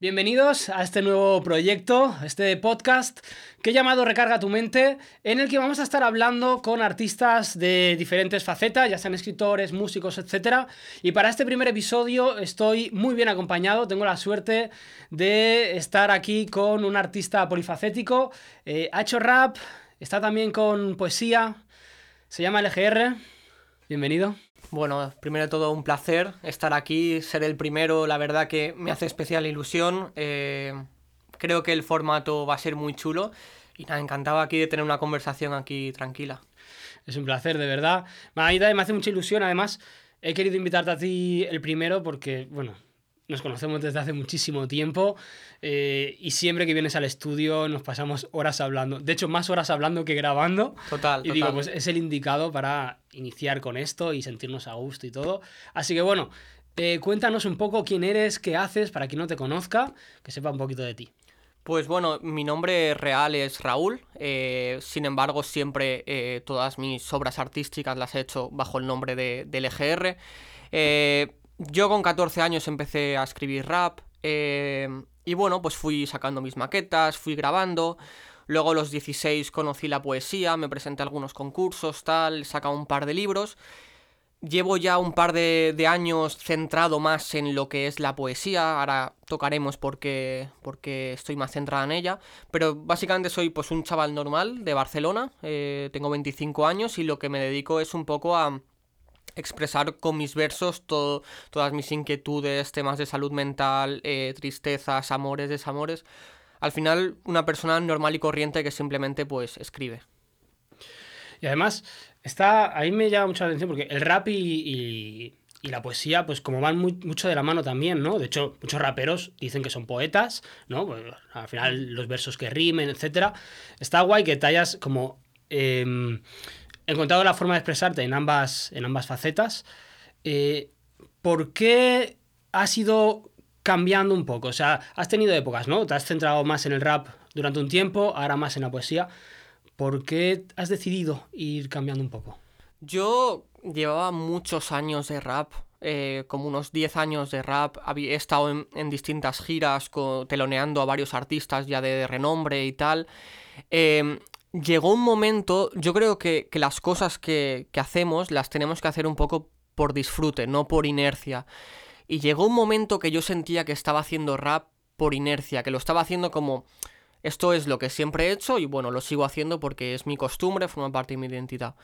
Bienvenidos a este nuevo proyecto, este podcast que he llamado Recarga tu mente, en el que vamos a estar hablando con artistas de diferentes facetas, ya sean escritores, músicos, etc. Y para este primer episodio estoy muy bien acompañado, tengo la suerte de estar aquí con un artista polifacético, eh, ha hecho rap, está también con poesía, se llama LGR. Bienvenido. Bueno, primero de todo un placer estar aquí, ser el primero, la verdad que me hace especial ilusión. Eh, creo que el formato va a ser muy chulo y nada, encantado aquí de tener una conversación aquí tranquila. Es un placer, de verdad. Me hace mucha ilusión, además he querido invitarte a ti el primero porque, bueno, nos conocemos desde hace muchísimo tiempo eh, y siempre que vienes al estudio nos pasamos horas hablando. De hecho, más horas hablando que grabando. Total. Y digo, pues es el indicado para iniciar con esto y sentirnos a gusto y todo. Así que bueno, eh, cuéntanos un poco quién eres, qué haces, para quien no te conozca, que sepa un poquito de ti. Pues bueno, mi nombre real es Raúl, eh, sin embargo siempre todas mis obras artísticas las he hecho bajo el nombre de, de LGR. Yo con 14 años empecé a escribir rap eh, y bueno, pues fui sacando mis maquetas, fui grabando. Luego a los 16 conocí la poesía, me presenté a algunos concursos, tal, he sacado un par de libros. Llevo ya un par de, años centrado más en lo que es la poesía, ahora tocaremos porque, porque estoy más centrada en ella, pero básicamente soy pues un chaval normal de Barcelona, eh, tengo 25 años y lo que me dedico es un poco a, expresar con mis versos todas mis inquietudes, temas de salud mental, eh, tristezas, amores, desamores. Al final, una persona normal y corriente que simplemente pues escribe. Y además, está, ahí me llama mucha atención porque el rap y, la poesía, pues como van mucho de la mano también, ¿no? De hecho, muchos raperos dicen que son poetas, ¿no? Pues, al final, los versos que rimen, etc. Está guay que te hayas como... Em, encontrado la forma de expresarte en ambas, en ambas facetas. Eh, ¿Por qué has ido cambiando un poco? O sea, has tenido épocas, ¿no? Te has centrado más en el rap durante un tiempo, ahora más en la poesía. ¿Por qué has decidido ir cambiando un poco? Yo llevaba muchos años de rap, eh, como unos 10 años de rap. He estado en, distintas giras teloneando a varios artistas ya de renombre y tal. Eh, llegó un momento, yo creo que, las cosas que, hacemos las tenemos que hacer un poco por disfrute, no por inercia. Y llegó un momento que yo sentía que estaba haciendo rap por inercia, que lo estaba haciendo como esto es lo que siempre he hecho y bueno, lo sigo haciendo porque es mi costumbre, forma parte de mi identidad.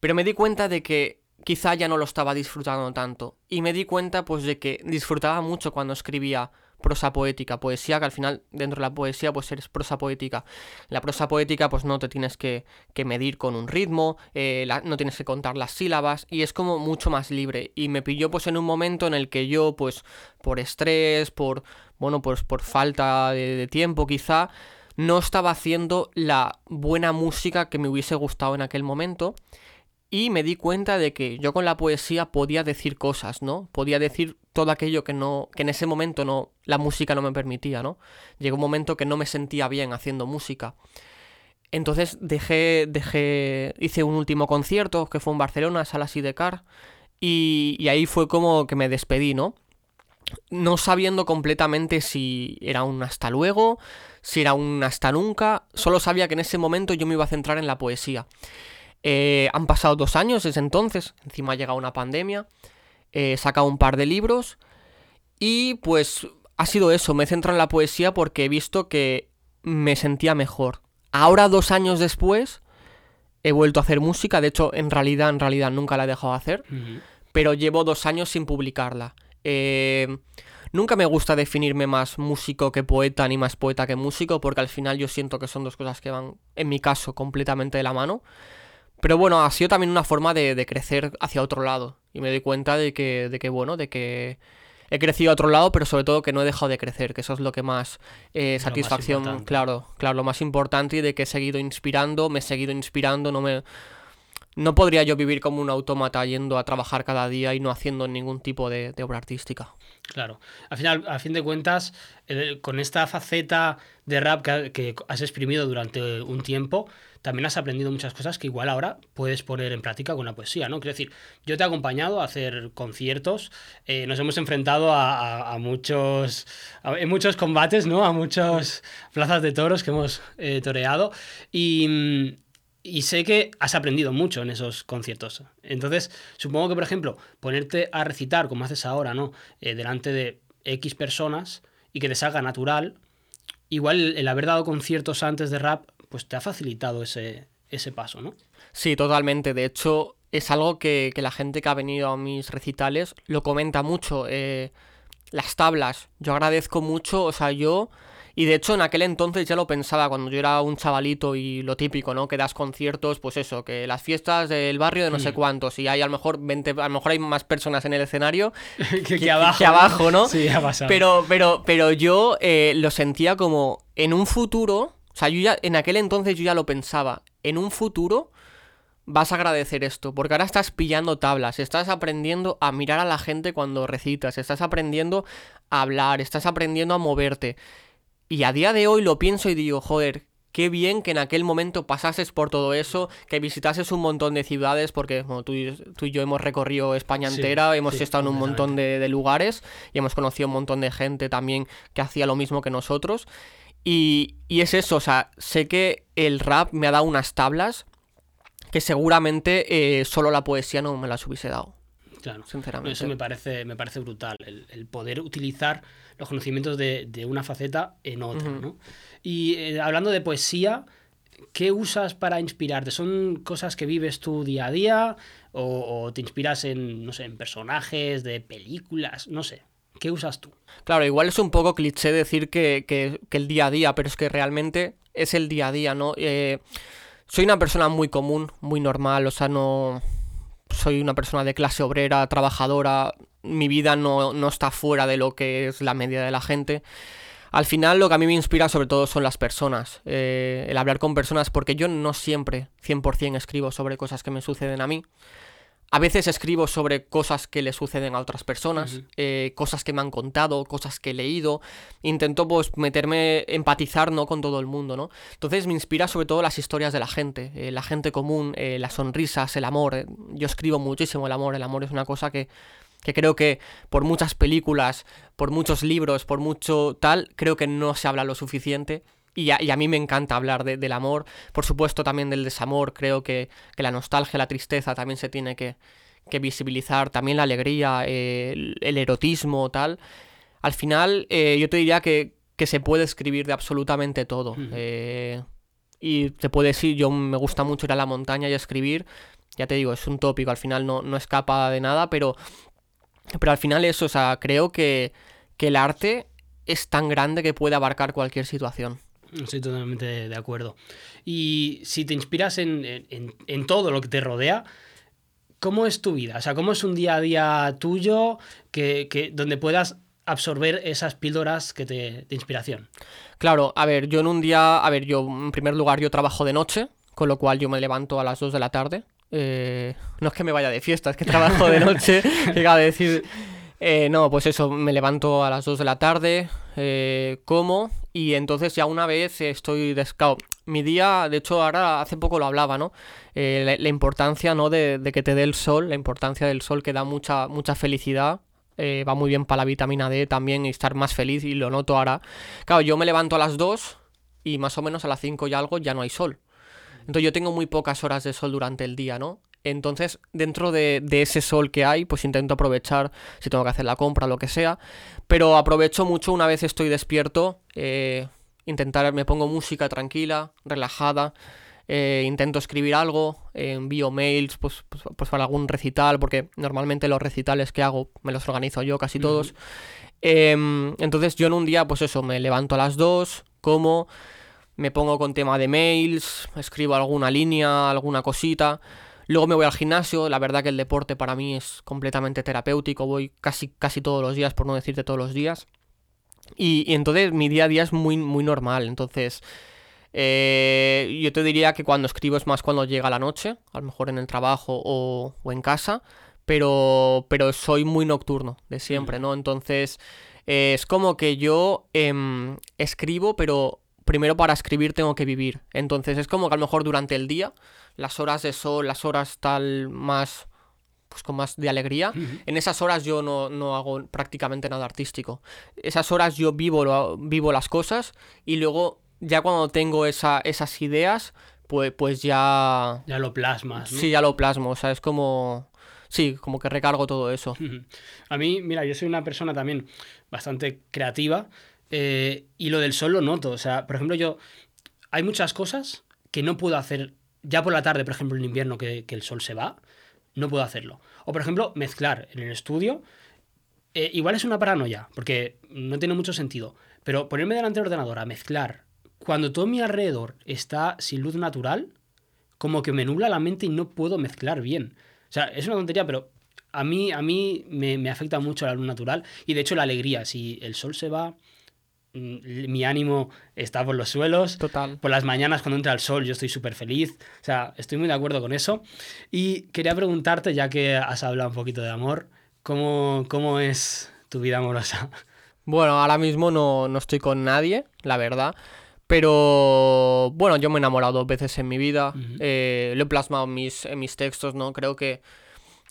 Pero me di cuenta de que quizá ya no lo estaba disfrutando tanto. Y me di cuenta pues de que disfrutaba mucho cuando escribía prosa poética, poesía, que al final dentro de la poesía pues eres prosa poética. La prosa poética pues no te tienes que, medir con un ritmo, eh, no tienes que contar las sílabas y es como mucho más libre. Y me pilló pues en un momento en el que yo pues por estrés, por, bueno, pues por falta de tiempo quizá, no estaba haciendo la buena música que me hubiese gustado en aquel momento y me di cuenta de que yo con la poesía podía decir cosas, ¿no? Podía decir todo aquello que no que en ese momento no la música no me permitía, ¿no? Llegó un momento que no me sentía bien haciendo música. Entonces dejé dejé hice un último concierto que fue en Barcelona, Sala Sidecar y, y ahí fue como que me despedí, ¿no? No sabiendo completamente si era un hasta luego, si era un hasta nunca, solo sabía que en ese momento yo me iba a centrar en la poesía. Eh, han pasado dos años desde entonces, encima ha llegado una pandemia, he sacado un par de libros y pues ha sido eso, me he centrado en la poesía porque he visto que me sentía mejor. Ahora, dos años después, he vuelto a hacer música, de hecho, en realidad, en realidad nunca la he dejado de hacer, pero llevo dos años sin publicarla. Eh, nunca me gusta definirme más músico que poeta, ni más poeta que músico, porque al final yo siento que son dos cosas que van, en mi caso, completamente de la mano. Pero bueno, ha sido también una forma de, crecer hacia otro lado. Y me doy cuenta de que, de que, bueno, de que he crecido a otro lado, pero sobre todo que no he dejado de crecer, que eso es lo que más eh, satisfacción, claro, claro, lo más importante y de que he seguido inspirando, me he seguido inspirando, no me... no podría yo vivir como un autómata yendo a trabajar cada día y no haciendo ningún tipo de, obra artística. Claro. Al final, a fin de cuentas, con esta faceta de rap que, has exprimido durante un tiempo, también has aprendido muchas cosas que igual ahora puedes poner en práctica con la poesía, ¿no? Quiero decir, yo te he acompañado a hacer conciertos, eh, nos hemos enfrentado a, muchos, en muchos combates, ¿no? A muchas plazas de toros que hemos eh, toreado y mm, y sé que has aprendido mucho en esos conciertos. Entonces, supongo que, por ejemplo, ponerte a recitar, como haces ahora, ¿no? Eh, delante de X personas y que te salga natural, igual el haber dado conciertos antes de rap, pues te ha facilitado ese, ese paso, ¿no? Sí, totalmente. De hecho, es algo que, la gente que ha venido a mis recitales lo comenta mucho. Eh, las tablas. Yo agradezco mucho, o sea, yo y de hecho en aquel entonces ya lo pensaba cuando yo era un chavalito y lo típico, ¿no? Que das conciertos, pues eso, que las fiestas del barrio de no sé mm. cuántos y hay a lo mejor 20, a lo mejor hay más personas en el escenario que, abajo, que, abajo, ¿no? Sí, ha pasado. Pero, pero, pero yo eh, lo sentía como en un futuro, o sea, yo ya en aquel entonces yo ya lo pensaba, en un futuro vas a agradecer esto, porque ahora estás pillando tablas, estás aprendiendo a mirar a la gente cuando recitas, estás aprendiendo a hablar, estás aprendiendo a moverte. Y a día de hoy lo pienso y digo, joder, qué bien que en aquel momento pasases por todo eso, que visitases un montón de ciudades, porque tú, y yo hemos recorrido España entera, hemos estado en un montón de, lugares y hemos conocido un montón de gente también que hacía lo mismo que nosotros. Y, y es eso, o sea, sé que el rap me ha dado unas tablas que seguramente eh, solo la poesía no me las hubiese dado. Claro, sinceramente. Eso me parece, me parece brutal, el poder utilizar los conocimientos de, una faceta en otra, ¿no? Y eh, hablando de poesía, ¿qué usas para inspirarte? ¿Son cosas que vives tú día a día? ¿O, te inspiras en, no sé, en personajes de películas? No sé. ¿Qué usas tú? Claro, igual es un poco cliché decir que, el día a día, pero es que realmente es el día a día, ¿no? Eh, soy una persona muy común, muy normal, o sea, no... Soy una persona de clase obrera, trabajadora, mi vida no, está fuera de lo que es la media de la gente. Al final lo que a mí me inspira sobre todo son las personas, eh, el hablar con personas, porque yo no siempre 100% escribo sobre cosas que me suceden a mí. A veces escribo sobre cosas que le suceden a otras personas, eh, cosas que me han contado, cosas que he leído. Intento pues meterme, empatizar ¿no? con todo el mundo, ¿no? Entonces me inspira sobre todo las historias de la gente, eh, la gente común, las sonrisas, el amor. Yo escribo muchísimo el amor, el amor es una cosa que que creo que por muchas películas, por muchos libros, por mucho tal, creo que no se habla lo suficiente. Y a, mí me encanta hablar del amor, por supuesto también del desamor, creo que, la nostalgia, la tristeza también se tiene que, visibilizar, también la alegría, el, erotismo, tal. Al final eh, yo te diría que, se puede escribir de absolutamente todo. Eh, y te puede decir, yo me gusta mucho ir a la montaña y escribir, ya te digo, es un tópico, al final no, no escapa de nada, pero pero al final eso, o sea, creo que, el arte es tan grande que puede abarcar cualquier situación. Estoy totalmente de acuerdo. Y si te inspiras en, todo lo que te rodea, ¿cómo es tu vida? O sea, ¿cómo es un día a día tuyo que, donde puedas absorber esas píldoras que te, de inspiración? Claro, a ver, yo en un día, a ver, yo en primer lugar yo trabajo de noche, con lo cual yo me levanto a las 2 de la tarde, eh, no es que me vaya de fiesta, es que trabajo de noche. Llega decir. Eh, no, pues eso, me levanto a las 2 de la tarde, eh, como, y entonces ya una vez estoy descao. Mi día, de hecho, ahora hace poco lo hablaba, ¿no? La, importancia, ¿no? De, que te dé el sol, la importancia del sol que da mucha, mucha felicidad. va muy bien para la vitamina D también y estar más feliz, y lo noto ahora. Claro, yo me levanto a las 2 y más o menos a las 5 y algo ya no hay sol. Entonces yo tengo muy pocas horas de sol durante el día, ¿no? Entonces, dentro de, ese sol que hay, pues intento aprovechar si tengo que hacer la compra, lo que sea. Pero aprovecho mucho una vez estoy despierto, eh, intentar, me pongo música tranquila, relajada. Eh, intento escribir algo, envío mails pues, pues, pues, para algún recital, porque normalmente los recitales que hago me los organizo yo casi todos. Em, entonces yo en un día, pues eso, me levanto a las 2, como, me pongo con tema de mails, escribo alguna línea, alguna cosita. Luego me voy al gimnasio, la verdad que el deporte para mí es completamente terapéutico, voy casi, casi todos los días, por no decirte todos los días. Y, entonces mi día a día es muy, muy normal, entonces Eh, yo te diría que cuando escribo es más cuando llega la noche, a lo mejor en el trabajo o, o en casa, pero, pero soy muy nocturno de siempre, ¿no? Entonces eh, es como que yo em, escribo, pero primero para escribir tengo que vivir. Entonces es como que a lo mejor durante el día, las horas de sol, las horas tal más pues con más de alegría. En esas horas yo no, no, hago prácticamente nada artístico. Esas horas yo vivo, lo, vivo las cosas y luego ya cuando tengo esa, esas ideas, pues, pues ya... Ya lo plasmas. ¿no? Sí, ya lo plasmo. O sea, es como... Sí, como que recargo todo eso. A mí, mira, yo soy una persona también bastante creativa eh, y lo del sol lo noto. O sea, por ejemplo, yo... Hay muchas cosas que no puedo hacer ya por la tarde, por ejemplo, en invierno que, que el sol se va, no puedo hacerlo. O por ejemplo, mezclar en el estudio. Eh, igual es una paranoia, porque no tiene mucho sentido. Pero ponerme delante del ordenador a mezclar cuando todo mi alrededor está sin luz natural, como que me nubla la mente y no puedo mezclar bien. O sea, es una tontería, pero a mí, a mí me, me afecta mucho la luz natural y de hecho la alegría. Si el sol se va, mi ánimo está por los suelos. Total. Por las mañanas cuando entra el sol yo estoy súper feliz. O sea, estoy muy de acuerdo con eso. Y quería preguntarte, ya que has hablado un poquito de amor, ¿cómo, cómo es tu vida amorosa? Bueno, ahora mismo no, no estoy con nadie, la verdad. Pero bueno, yo me he enamorado dos veces en mi vida. Ujú. eh, lo he plasmado en mis, en mis textos, ¿no? Creo que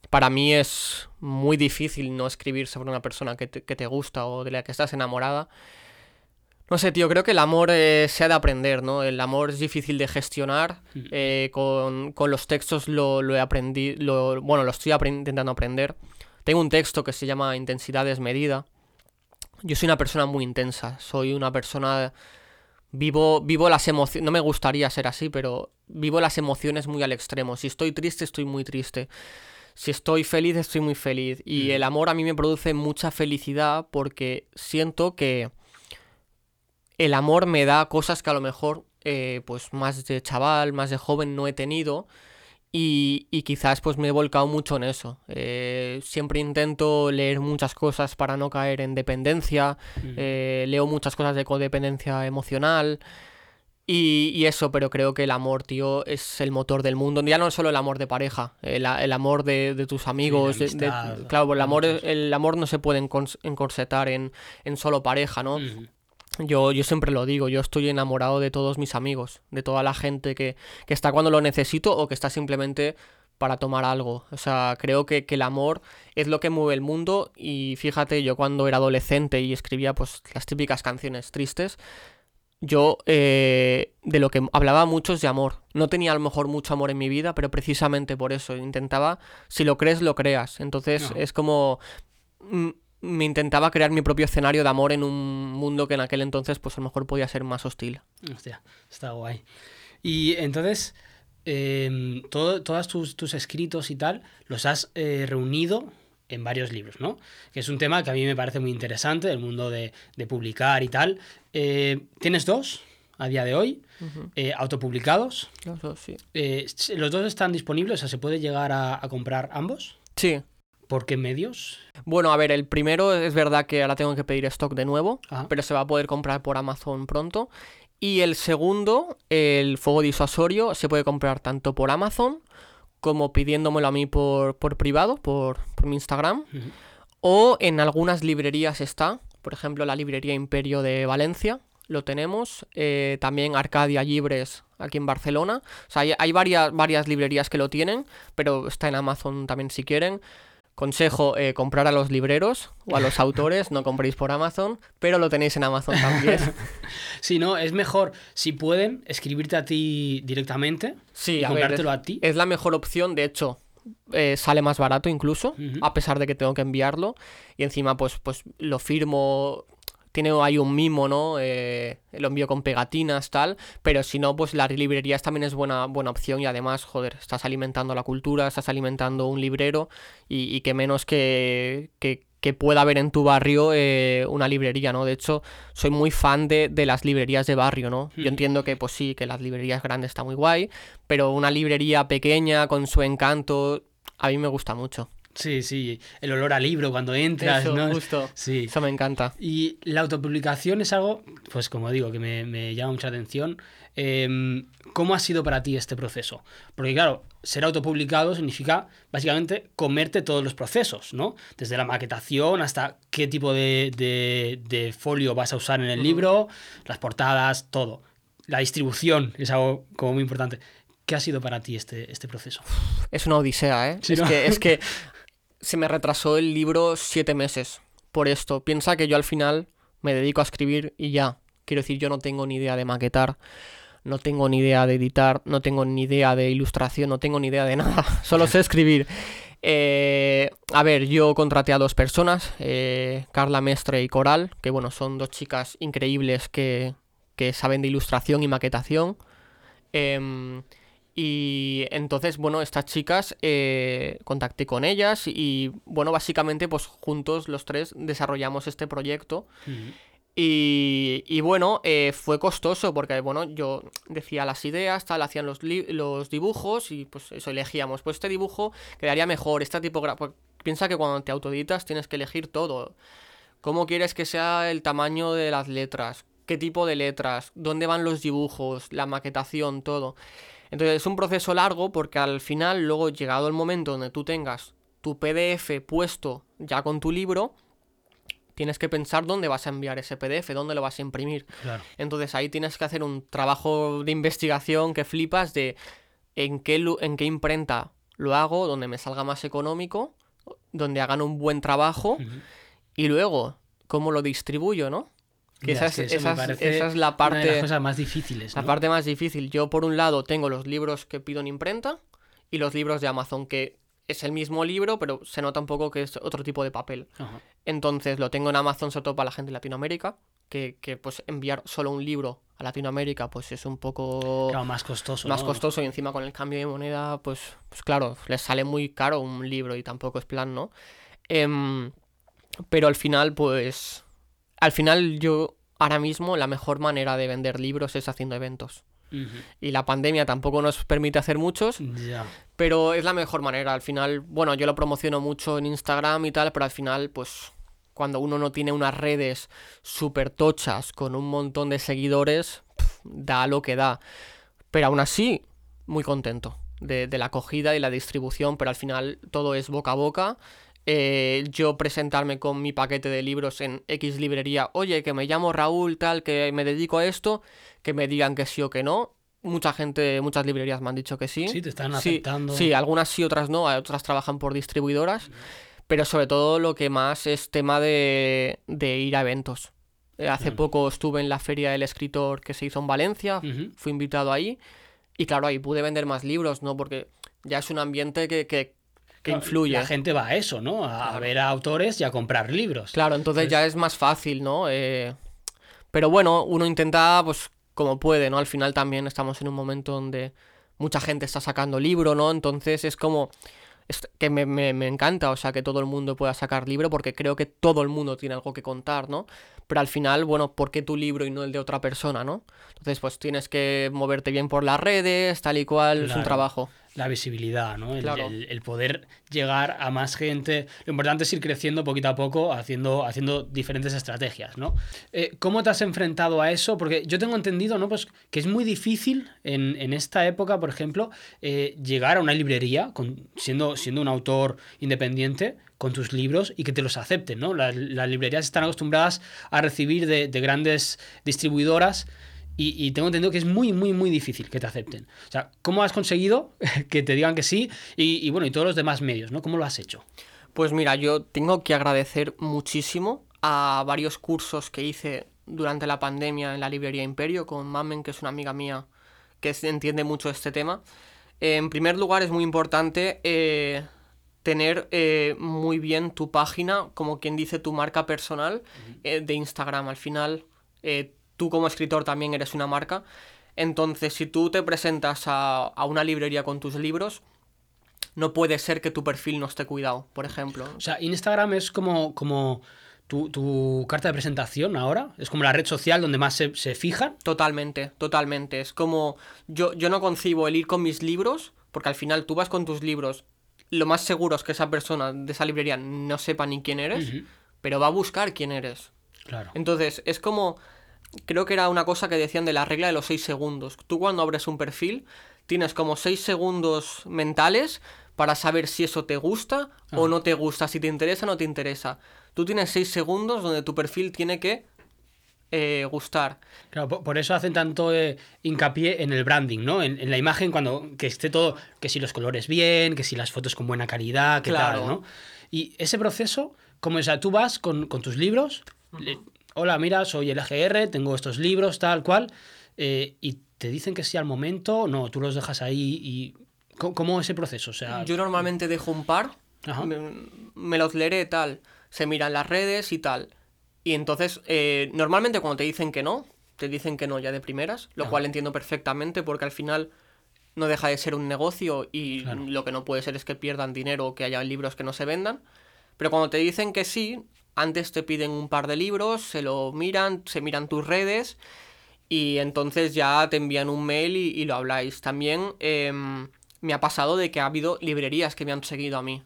para mí es muy difícil no escribir sobre una persona que te, que te gusta o de la que estás enamorada. No sé, tío, creo que el amor eh, se ha de aprender, ¿no? El amor es difícil de gestionar. Ujú. eh, con, con los textos lo, lo he aprendido, bueno, lo estoy intentando aprender. Tengo un texto que se llama Intensidad desmedida. Yo soy una persona muy intensa, soy una persona... Vivo, vivo las emociones, no me gustaría ser así, pero vivo las emociones muy al extremo. Si estoy triste, estoy muy triste. Si estoy feliz, estoy muy feliz. Y Mm. el amor a mí me produce mucha felicidad porque siento que el amor me da cosas que a lo mejor, eh, pues más de chaval, más de joven no he tenido. Y, y quizás pues me he volcado mucho en eso. Eh, siempre intento leer muchas cosas para no caer en dependencia. Mm. eh, leo muchas cosas de codependencia emocional. Y, y eso, pero creo que el amor, tío, es el motor del mundo. Ya no solo el amor de pareja, el, el amor de, de tus amigos. de- de- amistad, claro, el amor, el amor no se puede encorsetar en, en solo pareja, ¿no? Yo, yo siempre lo digo, yo estoy enamorado de todos mis amigos, de toda la gente que, que está cuando lo necesito o que está simplemente para tomar algo. O sea, creo que, que el amor es lo que mueve el mundo y fíjate, yo cuando era adolescente y escribía pues las típicas canciones tristes, yo eh, de lo que hablaba mucho es de amor. No tenía a lo mejor mucho amor en mi vida, pero precisamente por eso intentaba, si lo crees, lo creas. Entonces es como... mm, me intentaba crear mi propio escenario de amor en un mundo que en aquel entonces pues a lo mejor podía ser más hostil. Hostia, está guay. Y entonces, em, todo, todos tus, tus escritos y tal, los has eh, reunido en varios libros, ¿no? Que es un tema que a mí me parece muy interesante, el mundo de, de publicar y tal. Eh, ¿Tienes dos a día de hoy? Eh, autopublicados. Los dos, sí. Eh, ¿Los dos están disponibles? O sea, ¿se puede llegar a, a comprar ambos? Sí. ¿Por qué medios? Bueno, a ver, el primero es verdad que ahora tengo que pedir stock de nuevo, Ajá. pero se va a poder comprar por Amazon pronto. Y el segundo, el fuego disuasorio, se puede comprar tanto por Amazon como pidiéndomelo a mí por, por privado, por, por mi Instagram. O en algunas librerías está, por ejemplo la librería Imperio de Valencia, lo tenemos. eh, también Arcadia Libres aquí en Barcelona. O sea, hay, hay varias, varias librerías que lo tienen, pero está en Amazon también si quieren. Consejo, eh, comprar a los libreros o a los autores, no compréis por Amazon, pero lo tenéis en Amazon también. Si no, es mejor, si pueden, escribirte a ti directamente Sí, y a ver, comprártelo a ti. Es la mejor opción, de hecho, eh, sale más barato incluso, a pesar de que tengo que enviarlo. Y encima, pues, pues lo firmo. Tiene ahí un mimo, ¿no? Eh, lo envío con pegatinas, tal. Pero si no, pues las librerías también es buena, buena opción. Y además, joder, estás alimentando la cultura, estás alimentando un librero. Y, y que menos que, que, que pueda haber en tu barrio eh, una librería, ¿no? De hecho, soy muy fan de, de las librerías de barrio, ¿no? Yo Ujú. entiendo que, pues sí, que las librerías grandes está muy guay, pero una librería pequeña con su encanto, a mí me gusta mucho. Sí, sí, el olor al libro cuando entras, Eso, ¿no? justo. Sí. Eso me encanta. Y la autopublicación es algo, pues como digo, que me, me llama mucha atención. Em, ¿Cómo ha sido para ti este proceso? Porque claro, ser autopublicado significa básicamente comerte todos los procesos, ¿no? Desde la maquetación hasta qué tipo de, de- de folio vas a usar en el libro, las portadas, todo. La distribución es algo como muy importante. ¿Qué ha sido para ti este, este proceso? Es una odisea, ¿eh? Sí, es, ¿no? que, es que se me retrasó el libro siete meses por esto. Piensa que yo al final me dedico a escribir y ya. Quiero decir, yo no tengo ni idea de maquetar, no tengo ni idea de editar, no tengo ni idea de ilustración, no tengo ni idea de nada. Solo sé escribir. Eh, a ver, yo contraté a dos personas, eh, Carla Mestre y Coral, que bueno, son dos chicas increíbles que, que saben de ilustración y maquetación. Em, y entonces, bueno, estas chicas eh, contacté con ellas y, bueno, básicamente, pues juntos los tres desarrollamos este proyecto. Y, y bueno, eh, fue costoso porque, bueno, yo decía las ideas, tal, hacían los, los dibujos y pues eso elegíamos. Pues este dibujo quedaría mejor, esta tipografía. Piensa que cuando te autoeditas tienes que elegir todo. ¿Cómo quieres que sea el tamaño de las letras? ¿Qué tipo de letras? ¿Dónde van los dibujos? La maquetación, todo. Entonces es un proceso largo porque al final, luego llegado el momento donde tú tengas tu PDF puesto ya con tu libro, tienes que pensar dónde vas a enviar ese PDF, dónde lo vas a imprimir. Claro. Entonces ahí tienes que hacer un trabajo de investigación que flipas de en qué, en qué imprenta lo hago, donde me salga más económico, donde hagan un buen trabajo y luego cómo lo distribuyo, ¿no? Que esa, es, me esa es- parece esa es la Una de las parte, cosas más difíciles, la parte más difícil. Yo por un lado tengo los libros que pido en imprenta y los libros de Amazon, que es el mismo libro, pero se nota un poco que es otro tipo de papel. Ajá. Entonces lo tengo en Amazon sobre todo para la gente de Latinoamérica, que, que, pues enviar solo un libro a Latinoamérica pues es un poco Claro, más costoso. más ¿no? costoso y encima con el cambio de moneda pues, pues claro, les sale muy caro un libro y tampoco es plan, ¿no? Em, pero al final pues al final yo ahora mismo la mejor manera de vender libros es haciendo eventos. Y la pandemia tampoco nos permite hacer muchos, pero es la mejor manera. Al final, bueno, yo lo promociono mucho en Instagram y tal, pero al final, pues, cuando uno no tiene unas redes súper tochas con un montón de seguidores, da lo que da. Pero aún así, muy contento de, de la acogida y la distribución, pero al final todo es boca a boca. Eh, yo presentarme con mi paquete de libros en X librería, oye, que me llamo Raúl, tal, que me dedico a esto, que me digan que sí o que no. Mucha gente, muchas librerías me han dicho que sí. Sí, te están aceptando. Sí, algunas sí, otras no, otras trabajan por distribuidoras, pero sobre todo lo que más es tema de, de ir a eventos. Eh, hace poco estuve en la feria del escritor que se hizo en Valencia, fui invitado ahí y claro, ahí pude vender más libros, ¿no? Porque ya es un ambiente que, que, que Claro, influye. La gente va a eso, ¿no? A, Claro. ver a autores y a comprar libros. Claro, entonces ya es más fácil, ¿no? Eh, pero bueno, uno intenta, pues, como puede, ¿no? Al final también estamos en un momento donde mucha gente está sacando libro, ¿no? Entonces es como... es que me, me- me encanta, o sea, que todo el mundo pueda sacar libro porque creo que todo el mundo tiene algo que contar, ¿no? Pero al final, bueno, ¿por qué tu libro y no el de otra persona, ¿no? Entonces, pues tienes que moverte bien por las redes, tal y cual, es un trabajo. La visibilidad, ¿no? El, Claro. el- el poder llegar a más gente. Lo importante es ir creciendo poquito a poco, haciendo, haciendo diferentes estrategias, ¿no? Eh, ¿Cómo te has enfrentado a eso? Porque yo tengo entendido, ¿no? Pues que es muy difícil en, en esta época, por ejemplo, eh, llegar a una librería, con- siendo, siendo un autor independiente, con tus libros y que te los acepten, ¿no? Las, las librerías están acostumbradas a recibir de, de grandes distribuidoras y, y tengo entendido que es muy, muy, muy difícil que te acepten. O sea, ¿cómo has conseguido que te digan que sí? Y, y bueno, y todos los demás medios, ¿no? ¿Cómo lo has hecho? Pues mira, yo tengo que agradecer muchísimo a varios cursos que hice durante la pandemia en la librería Imperio con Mamen, que es una amiga mía que entiende mucho este tema. En primer lugar, es muy importante eh, tener eh, muy bien tu página, como quien dice, tu marca personal eh, de Instagram. Al final, eh, tú como escritor también eres una marca. Entonces, si tú te presentas a, a una librería con tus libros, no puede ser que tu perfil no esté cuidado, por ejemplo. O sea, Instagram es como, como tu, tu carta de presentación ahora. Es como la red social donde más se, se fijan. Totalmente, totalmente. Es como. Yo, yo no concibo el ir con mis libros, porque al final tú vas con tus libros, lo más seguro es que esa persona de esa librería no sepa ni quién eres, pero va a buscar quién eres. Claro. Entonces, es como. Creo que era una cosa que decían de la regla de los 6 segundos. Tú cuando abres un perfil, tienes como 6 segundos mentales para saber si eso te gusta o no te gusta, si te interesa o no te interesa. Tú tienes 6 segundos donde tu perfil tiene que eh, gustar. Claro, por, por eso hacen tanto eh, hincapié en el branding, ¿no? En, en la imagen cuando que esté todo, que si los colores bien, que si las fotos con buena calidad, que Claro. tal, ¿no? Y ese proceso, como o sea, tú vas con, con tus libros, le- hola, mira, soy el EGR, tengo estos libros, tal cual, eh, y te dicen que sí al momento, no, tú los dejas ahí y... ¿Cómo, cómo ese proceso? O sea, Yo normalmente dejo un par, me, me los leeré tal, se miran las redes y tal. Y entonces, eh, normalmente cuando te dicen que no, te dicen que no ya de primeras, lo Ajá. cual entiendo perfectamente porque al final no deja de ser un negocio y Claro. lo que no puede ser es que pierdan dinero o que haya libros que no se vendan. Pero cuando te dicen que sí, antes te piden un par de libros, se lo miran, se miran tus redes y entonces ya te envían un mail y, y lo habláis. También em, me ha pasado de que ha habido librerías que me han seguido a mí.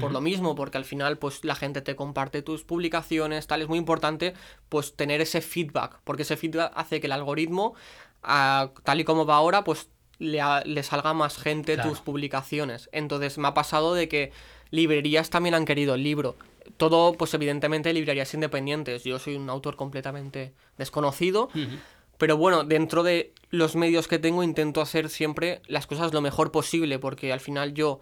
Por lo mismo, porque al final, pues la gente te comparte tus publicaciones, tal. Es muy importante, pues, tener ese feedback. Porque ese feedback hace que el algoritmo, ah, tal y como va ahora, pues le, a- le salga más gente Claro. tus publicaciones. Entonces me ha pasado de que librerías también han querido el libro. Todo, pues evidentemente, librerías independientes. Yo soy un autor completamente desconocido. Pero bueno, dentro de los medios que tengo intento hacer siempre las cosas lo mejor posible, porque al final yo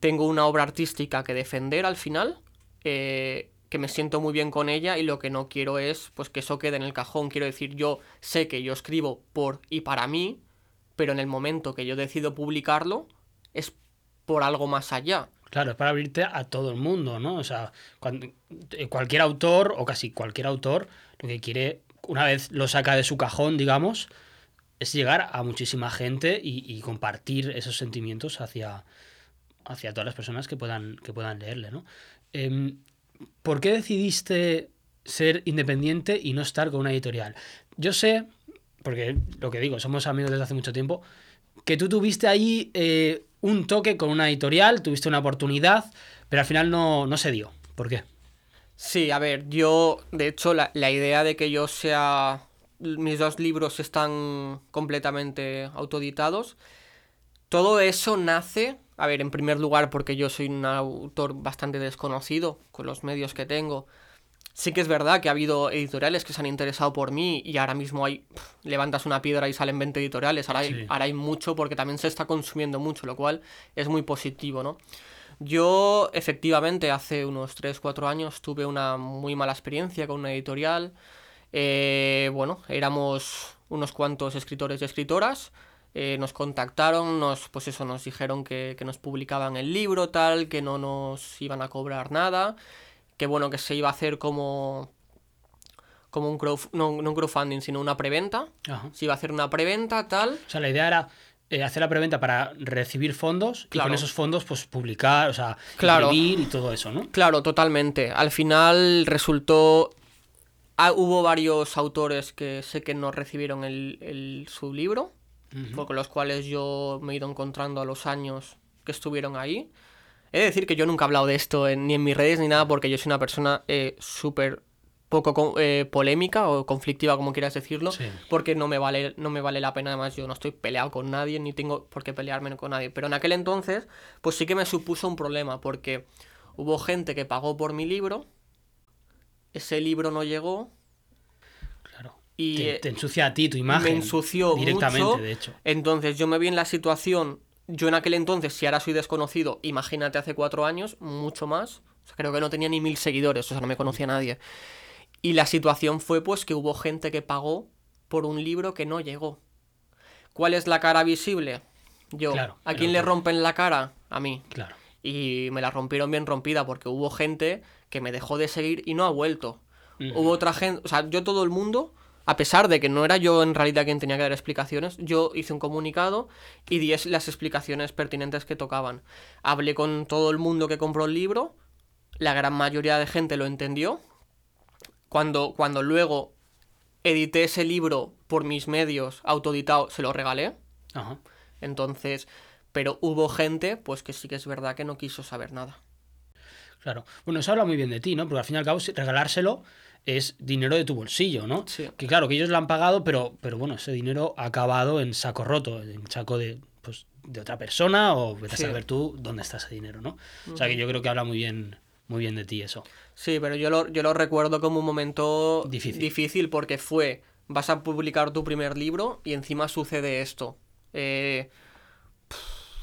tengo una obra artística que defender al final, eh, que me siento muy bien con ella y lo que no quiero es pues que eso quede en el cajón. Quiero decir, yo sé que yo escribo por y para mí, pero en el momento que yo decido publicarlo es por algo más allá. Claro, es para abrirte a todo el mundo, ¿no? O sea, cuando, eh, cualquier autor, o casi cualquier autor, lo que quiere, una vez lo saca de su cajón, digamos, es llegar a muchísima gente y, compartir esos sentimientos hacia, hacia todas las personas que puedan, que puedan leerle, ¿no? Em, ¿Por qué decidiste ser independiente y no estar con una editorial? Yo sé, porque lo que digo, somos amigos desde hace mucho tiempo, que tú tuviste ahí eh, un toque con una editorial, tuviste una oportunidad, pero al final no, no se dio. ¿Por qué? Sí, a ver, yo, de hecho, la, la idea de que yo sea... Mis dos libros están completamente autoeditados. Todo eso nace, a ver, en primer lugar porque yo soy un autor bastante desconocido con los medios que tengo. Sí que es verdad que ha habido editoriales que se han interesado por mí y ahora mismo hay, levantas una piedra y salen 20 editoriales, ahora hay, ahora hay mucho porque también se está consumiendo mucho, lo cual es muy positivo, ¿no? Yo efectivamente hace unos 3-4 años tuve una muy mala experiencia con una editorial. Eh, bueno, éramos unos cuantos escritores y escritoras. eh, nos contactaron, nos, pues eso, nos dijeron que, que nos publicaban el libro, tal, que no nos iban a cobrar nada, que bueno, que se iba a hacer como, como un crowd, no, no un crowdfunding, sino una preventa. Ajá. Se iba a hacer una preventa, tal. O sea, la idea era eh, hacer la preventa para recibir fondos y con esos fondos pues publicar, o sea, Claro. y todo eso, ¿no? Claro, totalmente. Al final resultó. ah, hubo varios autores que sé que no recibieron el, el- su libro, Ujú. con los cuales yo me he ido encontrando a los años que estuvieron ahí. He de decir que yo nunca he hablado de esto en- ni en mis redes ni nada, porque yo soy una persona eh, súper poco co- eh, polémica o conflictiva, como quieras decirlo, Sí. porque no me vale no me vale la pena. Además, yo no estoy peleado con nadie ni tengo por qué pelearme con nadie. Pero en aquel entonces, pues sí que me supuso un problema, porque hubo gente que pagó por mi libro, ese libro no llegó Claro. y te, eh, te ensucia a ti tu imagen. me ensució directamente, mucho. de hecho. Entonces yo me vi en la situación, yo en aquel entonces, si ahora soy desconocido, imagínate hace cuatro años, mucho más. O sea, creo que no tenía ni mil seguidores, o sea, no me conocía nadie. Y la situación fue pues que hubo gente que pagó por un libro que no llegó. ¿Cuál es la cara visible? Yo. Claro, ¿A quién le rompen la cara? A mí. Claro. Y me la rompieron bien rompida porque hubo gente que me dejó de seguir y no ha vuelto. Hubo otra gente, o sea, yo todo el mundo, a pesar de que no era yo en realidad quien tenía que dar explicaciones, yo hice un comunicado y di las explicaciones pertinentes que tocaban. Hablé con todo el mundo que compró el libro, la gran mayoría de gente lo entendió. Cuando, cuando luego edité ese libro por mis medios, autoeditado, se lo regalé. Ajá. Entonces, Pero hubo gente, pues que sí que es verdad que no quiso saber nada. Claro. Bueno, eso habla muy bien de ti, ¿no? Porque al fin y al cabo, regalárselo es dinero de tu bolsillo, ¿no? Sí. Que claro, que ellos lo han pagado, pero, pero bueno, ese dinero ha acabado en saco roto, en saco de, pues, de otra persona o vete a saber tú dónde está ese dinero, ¿no? O sea que yo creo que habla muy bien, muy bien de ti eso. Sí, pero yo lo, yo lo recuerdo como un momento Difícil. difícil porque fue, vas a publicar tu primer libro y encima sucede esto. Eh,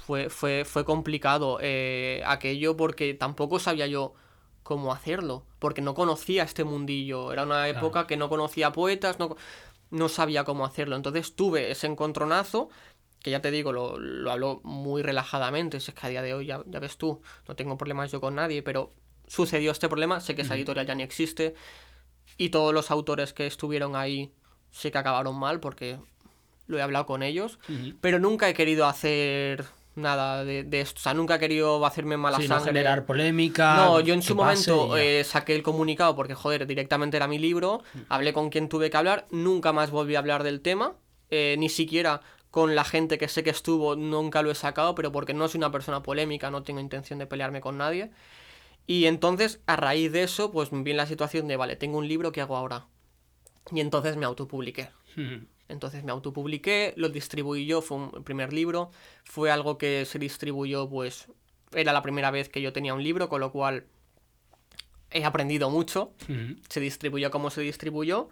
fue, fue, fue complicado eh, aquello porque tampoco sabía yo cómo hacerlo, porque no conocía este mundillo. Era una época que no conocía poetas, no, no sabía cómo hacerlo. Entonces tuve ese encontronazo, que ya te digo, lo, lo hablo muy relajadamente, si es que a día de hoy ya, ya ves tú, no tengo problemas yo con nadie, pero sucedió este problema, sé que esa editorial ya ni existe, y todos los autores que estuvieron ahí sé que acabaron mal, porque lo he hablado con ellos, pero nunca he querido hacer nada de, de esto, o sea, nunca he querido hacerme mala Sí, no sangre. generar polémica. No, yo en su momento eh, saqué el comunicado porque, joder, directamente era mi libro, hablé con quien tuve que hablar, nunca más volví a hablar del tema, eh, ni siquiera con la gente que sé que estuvo, nunca lo he sacado, pero porque no soy una persona polémica, no tengo intención de pelearme con nadie. Y entonces, a raíz de eso, pues me vi en la situación de, vale, tengo un libro, ¿qué hago ahora? Y entonces me autopubliqué. Entonces me autopubliqué, lo distribuí yo, fue un primer libro, fue algo que se distribuyó, pues era la primera vez que yo tenía un libro, con lo cual he aprendido mucho, se distribuyó como se distribuyó.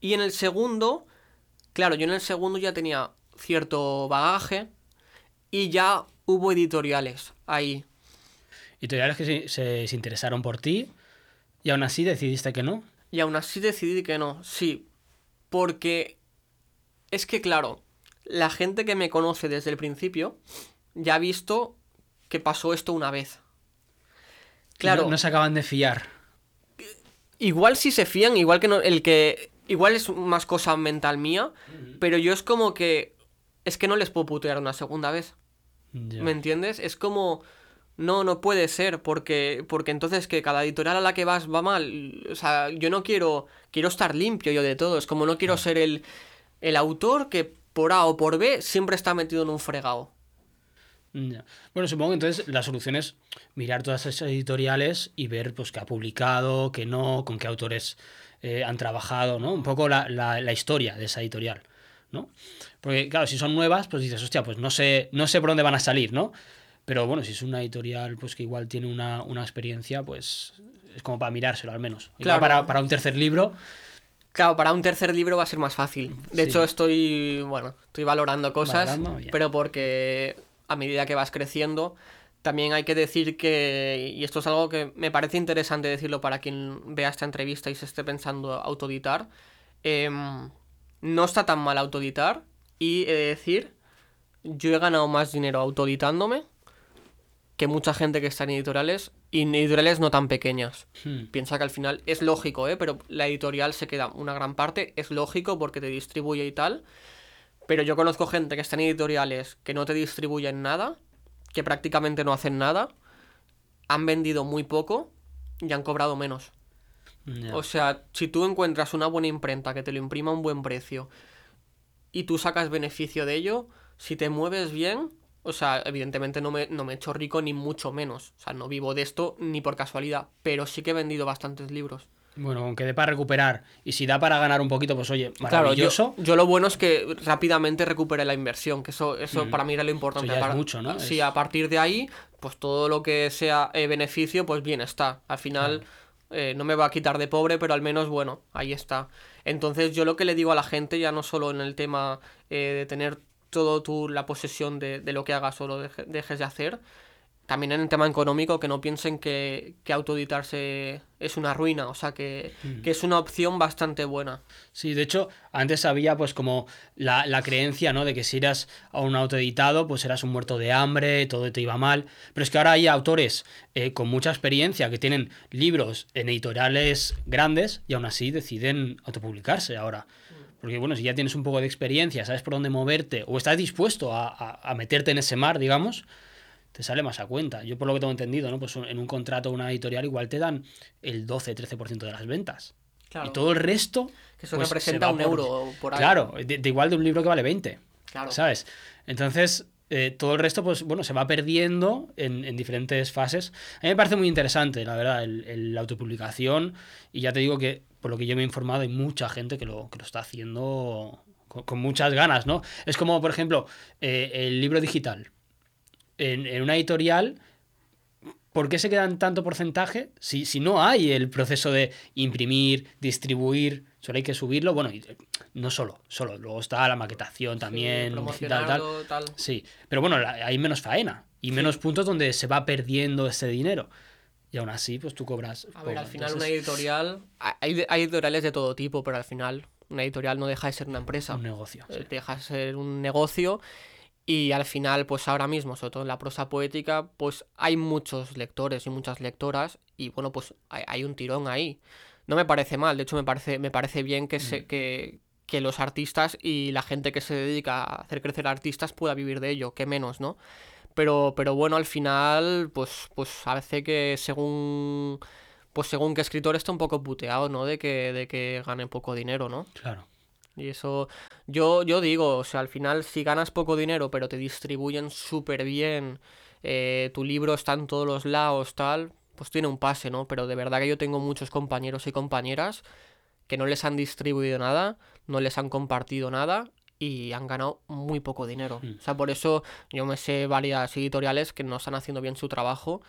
Y en el segundo, claro, yo en el segundo ya tenía cierto bagaje y ya hubo editoriales ahí. Editoriales que se, se- se interesaron por ti y aún así decidiste que no. Y aún así decidí que no, sí, porque es que claro, la gente que me conoce desde el principio ya ha visto que pasó esto una vez. Claro, No, no se acaban de fiar. igual si se fían, igual que no, el que igual es más cosa mental mía, pero yo es como que es que no les puedo putear una segunda vez. ¿Me entiendes? Es como. No, no puede ser, porque, porque entonces que cada editorial a la que vas va mal. O sea, yo no quiero. Quiero estar limpio yo de todo. Es como no quiero ser el, el autor que por A o por B siempre está metido en un fregado. Bueno, supongo que entonces la solución es mirar todas esas editoriales y ver pues qué ha publicado, qué no, con qué autores eh, han trabajado, ¿no? Un poco la, la- la historia de esa editorial, ¿no? Porque, claro, si son nuevas, pues dices, hostia, pues no sé, no sé por dónde van a salir, ¿no? Pero bueno, si es una editorial pues que igual tiene una, una experiencia, pues es como para mirárselo al menos. Igual Claro. para, para un tercer libro, Claro, para un tercer libro va a ser más fácil. De Sí. hecho, estoy. Bueno, estoy valorando cosas. Valorando, pero porque a medida que vas creciendo. También hay que decir que, y esto es algo que me parece interesante decirlo para quien vea esta entrevista y se esté pensando autoeditar, em, no está tan mal autoeditar y he de decir, yo he ganado más dinero autoeditándome que mucha gente que está en editoriales y editoriales no tan pequeñas. hmm, Piensa que al final es lógico, ¿eh? Pero la editorial se queda una gran parte, es lógico porque te distribuye y tal. Pero yo conozco gente que está en editoriales que no te distribuyen nada, que prácticamente no hacen nada, han vendido muy poco y han cobrado menos. O sea, si tú encuentras una buena imprenta que te lo imprima a un buen precio y tú sacas beneficio de ello, si te mueves bien, o sea, evidentemente no me, no me he hecho rico ni mucho menos. O sea, no vivo de esto ni por casualidad, pero sí que he vendido bastantes libros. Bueno, aunque dé para recuperar y si da para ganar un poquito, pues oye, Claro, yo, maravilloso. yo lo bueno es que rápidamente recuperé la inversión, que eso, eso para mí era lo importante. Eso ya es Para- mucho, ¿no? Sí, Es- a partir de ahí, pues todo lo que sea eh, beneficio, pues bien está. Al final eh, no me va a quitar de pobre, pero al menos, bueno, ahí está. Entonces yo lo que le digo a la gente, ya no solo en el tema eh, de tener todo tú la posesión de, de lo que hagas o lo deje- dejes de hacer, también en el tema económico, que no piensen que, que autoeditarse es una ruina, o sea, que, que es una opción bastante buena. Sí, de hecho, antes había pues como la, la creencia, ¿no? De que si eras a un autoeditado, pues eras un muerto de hambre, todo te iba mal. Pero es que ahora hay autores eh, con mucha experiencia que tienen libros en editoriales grandes y aún así deciden autopublicarse ahora. Porque bueno, si ya tienes un poco de experiencia, sabes por dónde moverte o estás dispuesto a, a- a meterte en ese mar, digamos, te sale más a cuenta. Yo por lo que tengo entendido, ¿no? Pues en un contrato una editorial igual te dan el 12-13% de las ventas. Claro. Y todo el resto... Que eso pues, representa un por- euro por ahí. Claro, de, de igual de un libro que vale 20. Claro. ¿Sabes? Entonces, eh, todo el resto, pues bueno, se va perdiendo en, diferentes fases. A mí me parece muy interesante, la verdad, el, la autopublicación. Y ya te digo que, por lo que yo me he informado, hay mucha gente que lo, que lo está haciendo con, muchas ganas, ¿no? Es como, por ejemplo, eh, el libro digital. En, en, una editorial, ¿por qué se quedan tanto porcentaje si, si no hay el proceso de imprimir, distribuir? Solo hay que subirlo, bueno, y no solo, solo, luego está la maquetación también, digital, tal. Sí, pero bueno, hay menos faena y menos puntos donde se va perdiendo ese dinero. Y aún así, pues tú cobras. A ver, al final una editorial, hay, hay, editoriales de todo tipo, pero al final una editorial no deja de ser una empresa. Un negocio. Eh, deja de ser un negocio y al final, pues ahora mismo, sobre todo en la prosa poética, pues hay muchos lectores y muchas lectoras y bueno, pues hay un tirón ahí no me parece mal, de hecho me parece, me parece bien que, se, mm. que, que los artistas y la gente que se dedica a hacer crecer artistas pueda vivir de ello, que menos, ¿no? Pero, pero bueno, al final, pues, pues parece que según pues según qué escritor está un poco puteado, ¿no? De que, de que gane poco dinero, ¿no? Claro. Y eso, yo, yo digo, o sea, al final si ganas poco dinero pero te distribuyen súper bien, eh, tu libro está en todos los lados, tal, pues tiene un pase, ¿no? Pero de verdad que yo tengo muchos compañeros y compañeras que no les han distribuido nada, no les han compartido nada y han ganado muy poco dinero. Hmm. O sea, por eso yo me sé varias editoriales que no están haciendo bien su trabajo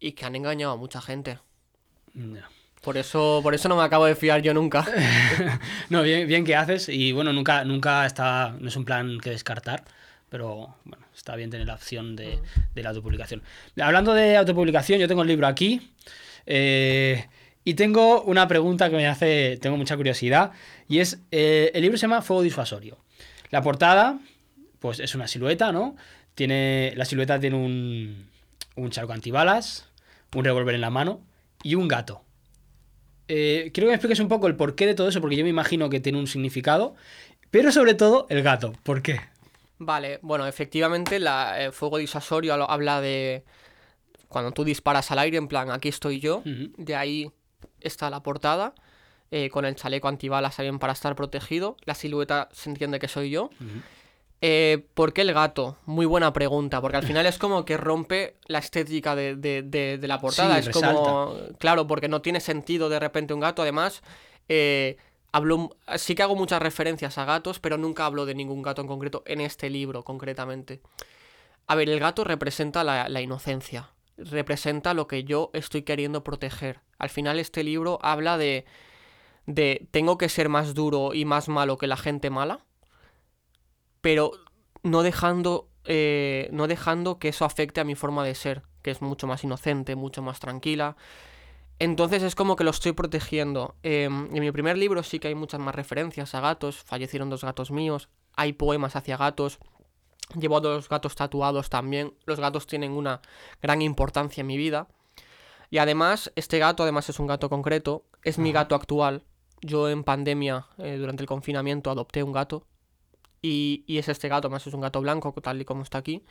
y que han engañado a mucha gente. Por eso, por eso no me acabo de fiar yo nunca. no, bien, bien que haces y bueno, nunca, nunca está, no es un plan que descartar pero bueno, está bien tener la opción de, la autopublicación. Hablando de autopublicación, yo tengo el libro aquí eh, y tengo una pregunta que me hace, tengo mucha curiosidad, y es, eh, el libro se llama Fuego Disuasorio. La portada, pues es una silueta, ¿no? Tiene, la silueta tiene un, un charco antibalas, un revólver en la mano y un gato. Eh, quiero que me expliques un poco el porqué de todo eso, porque yo me imagino que tiene un significado, pero sobre todo el gato. ¿Por qué? Vale, bueno, efectivamente, la, el fuego disuasorio habla de cuando tú disparas al aire, en plan, aquí estoy yo, de ahí está la portada, eh, con el chaleco antibalas también para estar protegido, la silueta se entiende que soy yo. Eh, ¿Por qué el gato? Muy buena pregunta, porque al final es como que rompe la estética de, la portada. es como, claro, porque no tiene sentido de repente un gato, además... Eh, Hablo, sí que hago muchas referencias a gatos, pero nunca hablo de ningún gato en concreto en este libro, concretamente. A ver, el gato representa la, inocencia, representa lo que yo estoy queriendo proteger. Al final este libro habla de, de tengo que ser más duro y más malo que la gente mala, pero no dejando, eh, no dejando que eso afecte a mi forma de ser, que es mucho más inocente, mucho más tranquila. Entonces es como que lo estoy protegiendo. Em, en mi primer libro sí que hay muchas más referencias a gatos. Fallecieron dos gatos míos. Hay poemas hacia gatos. Llevo a dos gatos tatuados también. Los gatos tienen una gran importancia en mi vida. Y además, este gato, además es un gato concreto, es mi gato actual. Yo en pandemia, eh, durante el confinamiento, adopté un gato. Y, es este gato, además es un gato blanco, tal y como está aquí.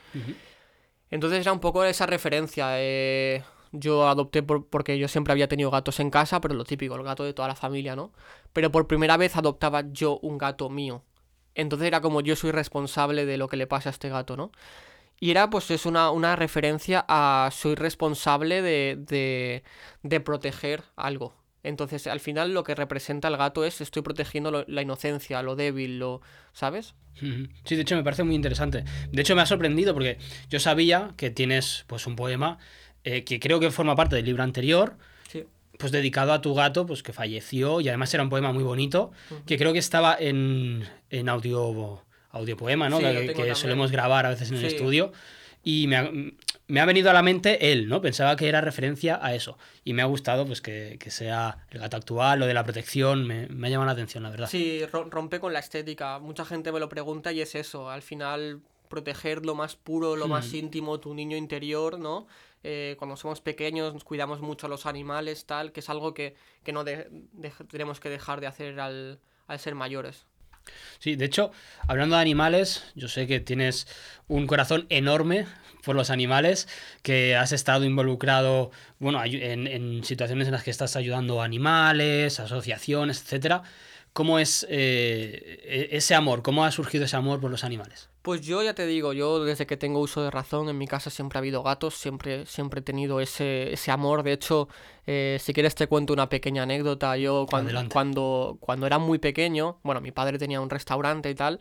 Entonces era un poco esa referencia. Eh, yo adopté porque yo siempre había tenido gatos en casa, pero lo típico, el gato de toda la familia, ¿no? Pero por primera vez adoptaba yo un gato mío. Entonces era como yo soy responsable de lo que le pasa a este gato, ¿no? Y era pues es una, una referencia a soy responsable de, de, de, proteger algo. Entonces al final lo que representa el gato es estoy protegiendo la inocencia, lo débil, lo... ¿Sabes? Sí, de hecho me parece muy interesante. De hecho me ha sorprendido porque yo sabía que tienes pues un poema eh, que creo que forma parte del libro anterior, pues dedicado a tu gato, pues que falleció, y además era un poema muy bonito, que creo que estaba en, en audio, audio poema, ¿no? que, solemos grabar a veces en el estudio. Y me ha, me ha, venido a la mente él, ¿no? Pensaba que era referencia a eso. Y me ha gustado pues que, que sea el gato actual, lo de la protección, me, me, ha llamado la atención, la verdad. Sí, rompe con la estética. Mucha gente me lo pregunta y es eso. Al final, proteger lo más puro, lo más hmm. íntimo, tu niño interior, ¿no? Eh, cuando somos pequeños cuidamos mucho a los animales, tal, que es algo que, no tenemos que dejar de hacer al, ser mayores. Sí, de hecho, hablando de animales, yo sé que tienes un corazón enorme por los animales, que has estado involucrado, bueno, en, en situaciones en las que estás ayudando a animales, asociaciones, etcétera. ¿Cómo es eh, e-, ese amor? ¿Cómo ha surgido ese amor por los animales? Pues yo ya te digo, yo desde que tengo uso de razón, en mi casa siempre ha habido gatos, siempre, siempre he tenido ese, ese amor. De hecho, eh, si quieres te cuento una pequeña anécdota. Yo cuando, cuando, cuando era muy pequeño, bueno, mi padre tenía un restaurante y tal,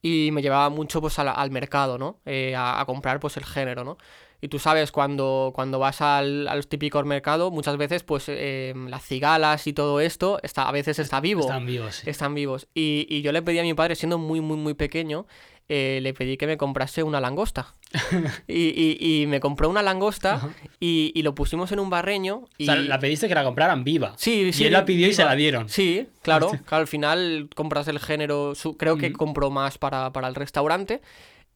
y me llevaba mucho pues al, mercado, ¿no? Eh, a, comprar pues el género, ¿no? Y tú sabes, cuando, cuando vas al, al típico mercado, muchas veces, pues eh, las cigalas y todo esto, está, a veces está vivo. Están vivos, sí. Están vivos. Y, y yo le pedí a mi padre, siendo muy, muy, muy pequeño, eh, le pedí que me comprase una langosta. y, y, me compró una langosta y, lo pusimos en un barreño. Y... O sea, la pediste que la compraran viva. Sí, sí. Y él la pidió y se la dieron. Sí, claro. al final compras el género. Creo que compró más para, para el restaurante.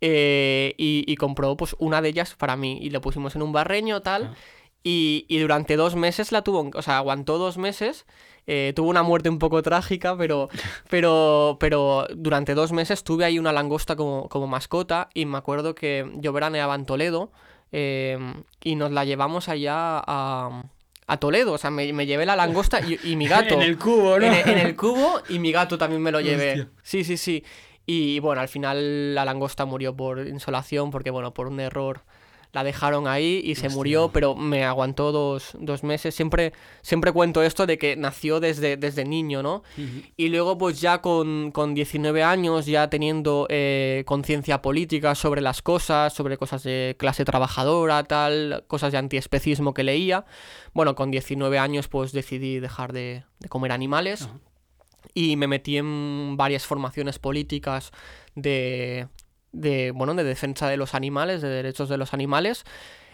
Eh, y, compró pues una de ellas para mí. Y le pusimos en un barreño, tal. Y, y, durante dos meses la tuvo. O sea, aguantó dos meses. Eh, tuvo una muerte un poco trágica, pero, pero, pero durante dos meses tuve ahí una langosta como, como mascota y me acuerdo que yo veraneaba en Toledo em, y nos la llevamos allá a, a Toledo. O sea, me, me llevé la langosta y, mi gato. en el cubo, ¿no? En, el cubo y mi gato también me lo llevé. Sí, sí, sí. Y bueno, al final la langosta murió por insolación porque, bueno, por un error la dejaron ahí y se murió, pero me aguantó dos, meses. Siempre, siempre cuento esto de que nació desde, desde niño, ¿no? Y luego pues ya con, con 19 años, ya teniendo eh, conciencia política sobre las cosas, sobre cosas de clase trabajadora, tal, cosas de antiespecismo que leía, bueno, con 19 años pues decidí dejar de, comer animales. Y me metí en varias formaciones políticas de, de, bueno, de defensa de los animales, de derechos de los animales.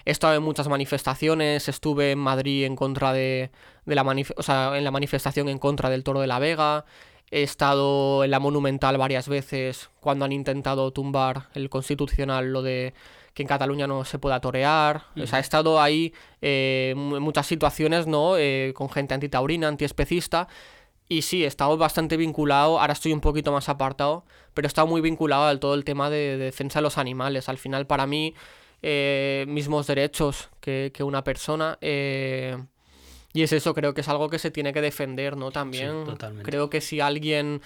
He estado en muchas manifestaciones, estuve en Madrid en contra de, de la o sea, en la manifestación en contra del toro de la Vega. He estado en la Monumental varias veces cuando han intentado tumbar el constitucional, lo de que en Cataluña no se pueda torear. O sea, he estado ahí eh, en muchas situaciones, ¿no? Eh, con gente antitaurina, antiespecista. Y sí, he estado bastante vinculado, ahora estoy un poquito más apartado, pero he estado muy vinculado al todo el tema de, defensa de los animales. Al final, para mí, eh, mismos derechos que, una persona. Eh, y es eso, creo que es algo que se tiene que defender, ¿no? También. creo que si alguien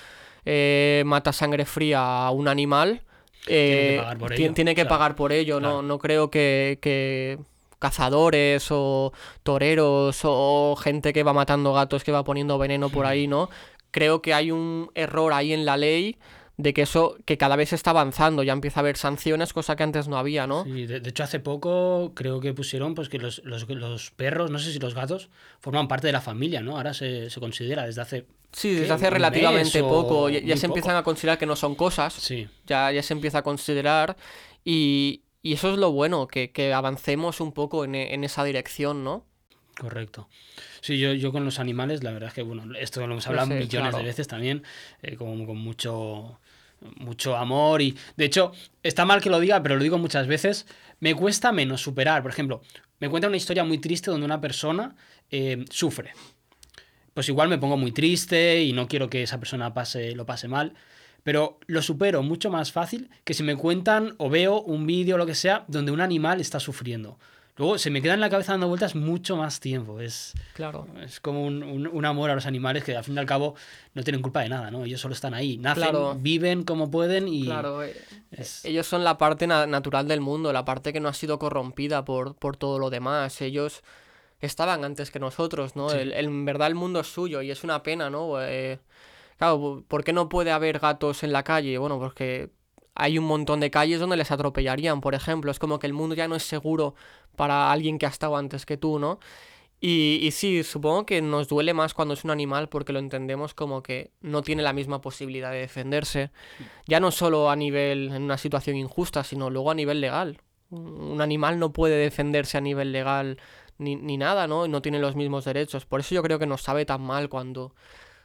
eh, mata sangre fría a un animal, tiene que pagar por ello. Tiene que pagar por ello. No, no creo que cazadores o toreros o gente que va matando gatos que va poniendo veneno por ahí, ¿no? Creo que hay un error ahí en la ley de que eso, que cada vez está avanzando, ya empieza a haber sanciones, cosa que antes no había, ¿no? Sí, de, hecho hace poco creo que pusieron pues que los, los, perros, no sé si los gatos, forman parte de la familia, ¿no? Ahora se, considera desde hace... Sí, desde hace relativamente poco, ya, se empiezan a considerar que no son cosas, sí. ya, ya se empieza a considerar y, y eso es lo bueno, que, avancemos un poco en, esa dirección, ¿no? Correcto. Sí, yo, yo con los animales, la verdad es que, bueno, esto lo hemos hablado millones de veces también, eh, con, con, mucho, mucho amor y, de hecho, está mal que lo diga, pero lo digo muchas veces, me cuesta menos superar, por ejemplo, me cuenta una historia muy triste donde una persona eh, sufre. Pues igual me pongo muy triste y no quiero que esa persona pase, lo pase mal, pero lo supero mucho más fácil que si me cuentan o veo un vídeo o lo que sea donde un animal está sufriendo. Luego se me queda en la cabeza dando vueltas mucho más tiempo. Es, claro. es como un, amor a los animales que al fin y al cabo no tienen culpa de nada, ¿no? Ellos solo están ahí, nacen, viven como pueden y... Claro, eh, ellos son la parte natural del mundo, la parte que no ha sido corrompida por, por todo lo demás. Ellos estaban antes que nosotros, ¿no? en verdad el mundo es suyo y es una pena, ¿no? Eh, Claro, ¿por qué no puede haber gatos en la calle? Bueno, porque hay un montón de calles donde les atropellarían, por ejemplo. Es como que el mundo ya no es seguro para alguien que ha estado antes que tú, ¿no? Y, sí, supongo que nos duele más cuando es un animal porque lo entendemos como que no tiene la misma posibilidad de defenderse. Ya no solo a nivel, en una situación injusta, sino luego a nivel legal. Un animal no puede defenderse a nivel legal ni, ni nada, ¿no? No tiene los mismos derechos. Por eso yo creo que nos sabe tan mal cuando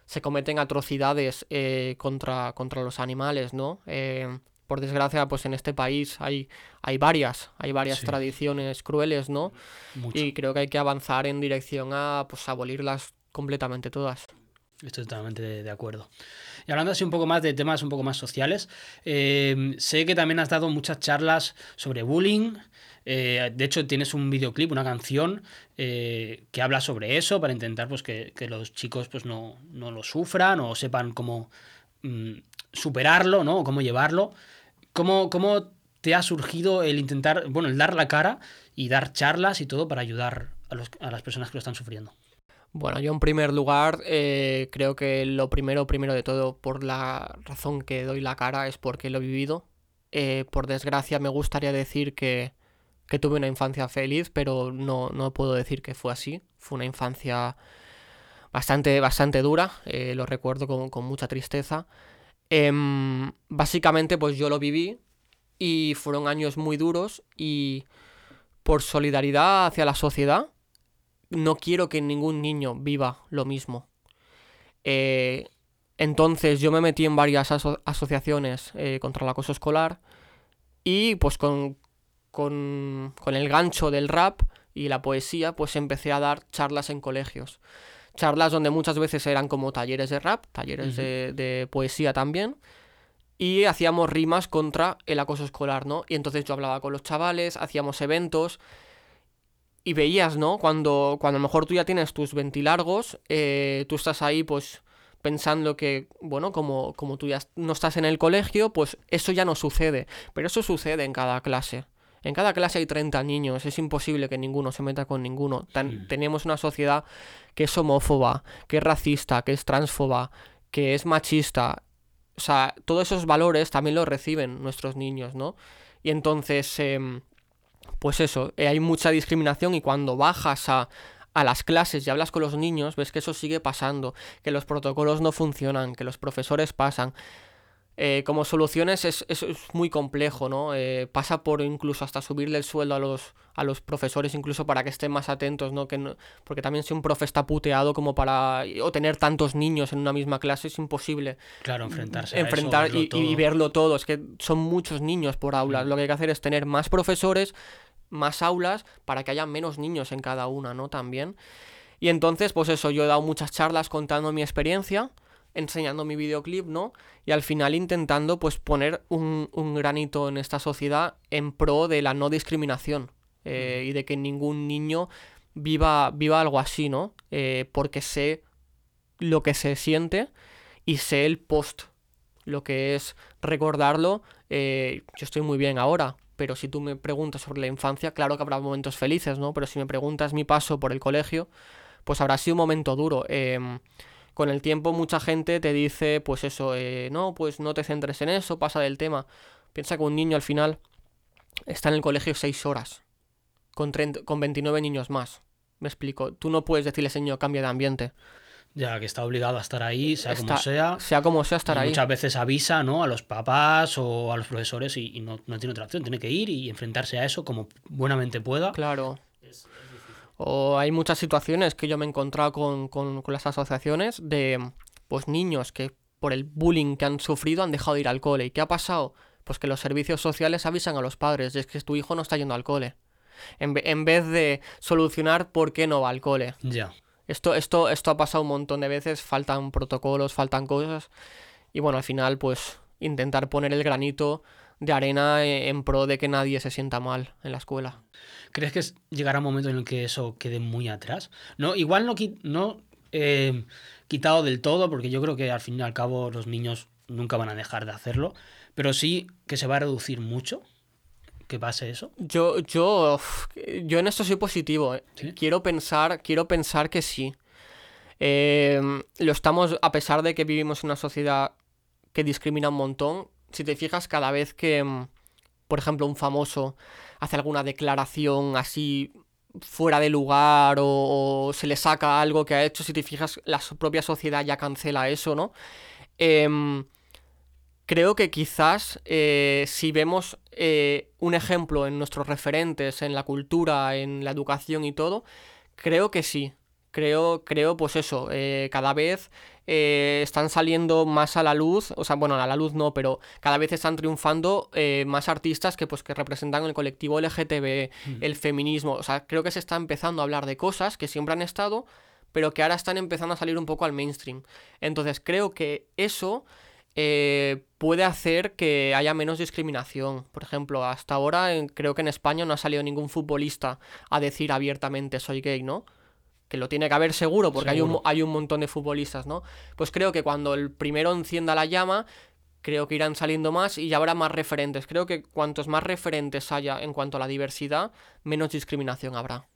se cometen atrocidades eh, contra, contra los animales, ¿no? Eh, por desgracia, pues en este país hay, hay varias, hay varias tradiciones crueles, ¿no? Y creo que hay que avanzar en dirección a pues abolirlas completamente todas. Estoy totalmente de, acuerdo. Y hablando así un poco más de temas un poco más sociales, eh, sé que también has dado muchas charlas sobre bullying, eh, de hecho, tienes un videoclip, una canción eh, que habla sobre eso para intentar pues, que, los chicos pues, no, lo sufran o sepan cómo mm, superarlo, ¿no? O cómo llevarlo. ¿Cómo, ¿Cómo te ha surgido el intentar, bueno, el dar la cara y dar charlas y todo para ayudar a, las personas que lo están sufriendo? Bueno, yo en primer lugar eh, creo que lo primero, primero de todo, por la razón que doy la cara es porque lo he vivido. Por desgracia me gustaría decir que, que tuve una infancia feliz, pero no, no puedo decir que fue así. Fue una infancia bastante, bastante dura, eh, lo recuerdo con, con mucha tristeza. Em, básicamente pues yo lo viví y fueron años muy duros y por solidaridad hacia la sociedad no quiero que ningún niño viva lo mismo. Eh, entonces yo me metí en varias aso- asociaciones eh, contra el acoso escolar y pues con, con, con el gancho del rap y la poesía pues empecé a dar charlas en colegios. Charlas donde muchas veces eran como talleres de rap, talleres de poesía también. Y hacíamos rimas contra el acoso escolar, ¿no? Y entonces yo hablaba con los chavales, hacíamos eventos y veías, ¿no? Cuando, cuando a lo mejor tú ya tienes tus ventilargos, eh, tú estás ahí, pues, pensando que, bueno, como, como tú ya no estás en el colegio, pues eso ya no sucede. Pero eso sucede en cada clase. En cada clase hay 30 niños, es imposible que ninguno se meta con ninguno. Tan- Sí. tenemos una sociedad que es homófoba, que es racista, que es transfoba, que es machista. O sea, todos esos valores también los reciben nuestros niños, ¿no? Y entonces, em, pues eso, eh, hay mucha discriminación y cuando bajas a, a las clases y hablas con los niños, ves que eso sigue pasando, que los protocolos no funcionan, que los profesores pasan. Eh, como soluciones es, es- es muy complejo, ¿no? Eh, pasa por incluso hasta subirle el sueldo a los, a los profesores, incluso para que estén más atentos, ¿no? Que no- porque también si un profe está puteado como para... o tener tantos niños en una misma clase es imposible Claro, enfrentarse a enfrentar eso, y, verlo y todo. verlo todo. Es que son muchos niños por aula. Mm. Lo que hay que hacer es tener más profesores, más aulas, para que haya menos niños en cada una, ¿no? También. Y entonces, pues eso, yo he dado muchas charlas contando mi experiencia, enseñando mi videoclip, ¿no? Y al final intentando, pues, poner un, granito en esta sociedad en pro de la no discriminación. eh, y de que ningún niño viva, viva algo así, ¿no? Eh, porque sé lo que se siente y sé el post, lo que es recordarlo. eh, yo estoy muy bien ahora, pero si tú me preguntas sobre la infancia, claro que habrá momentos felices, ¿no? Pero si me preguntas mi paso por el colegio, pues habrá sido un momento duro. Em, con el tiempo mucha gente te dice, pues eso, eh, no, pues no te centres en eso, pasa del tema. Piensa que un niño al final está en el colegio seis horas, con, 30 con 29 niños más. Me explico, tú no puedes decirle, señor, cambia de ambiente. Ya que está obligado a estar ahí, sea como sea. Sea como sea, estar ahí. Muchas veces avisa ¿no? a los papás o a los profesores y, y no, no tiene otra opción. Tiene que ir y enfrentarse a eso como buenamente pueda. Claro. O hay muchas situaciones que yo me he encontrado con, con- con las asociaciones de pues niños que por el bullying que han sufrido han dejado de ir al cole. ¿Y qué ha pasado? Pues que los servicios sociales avisan a los padres de que tu hijo no está yendo al cole. En, en vez de solucionar por qué no va al cole. Ya. Esto, esto, esto ha pasado un montón de veces, faltan protocolos, faltan cosas. Y bueno, al final, pues intentar poner el granito de arena en pro de que nadie se sienta mal en la escuela. ¿Crees que llegará un momento en el que eso quede muy atrás? No, igual no, no eh, quitado del todo, porque yo creo que al fin y al cabo los niños nunca van a dejar de hacerlo, pero sí que se va a reducir mucho que pase eso. Yo, yo, yo en esto soy positivo. eh. ¿Sí? Quiero pensar, quiero pensar que sí. Eh, lo estamos, a pesar de que vivimos en una sociedad que discrimina un montón. Si te fijas, cada vez que, mm, por ejemplo, un famoso hace alguna declaración así fuera de lugar o, se le saca algo que ha hecho, si te fijas, la propia sociedad ya cancela eso, ¿no? Em, creo que quizás eh, si vemos eh, un ejemplo en nuestros referentes, en la cultura, en la educación y todo, creo que sí. Creo, creo pues eso, eh, cada vez eh, están saliendo más a la luz, o sea, bueno, a la luz no, pero cada vez están triunfando eh, más artistas que pues que representan el colectivo LGTB, el feminismo, o sea, creo que se está empezando a hablar de cosas que siempre han estado, pero que ahora están empezando a salir un poco al mainstream. Entonces, creo que eso eh, puede hacer que haya menos discriminación. Por ejemplo, hasta ahora creo que en España no ha salido ningún futbolista a decir abiertamente soy gay, ¿no? Que lo tiene que haber seguro, porque hay un, hay un montón de futbolistas, ¿no? Pues creo que cuando el primero encienda la llama, creo que irán saliendo más y ya habrá más referentes. Creo que cuantos más referentes haya en cuanto a la diversidad, menos discriminación habrá.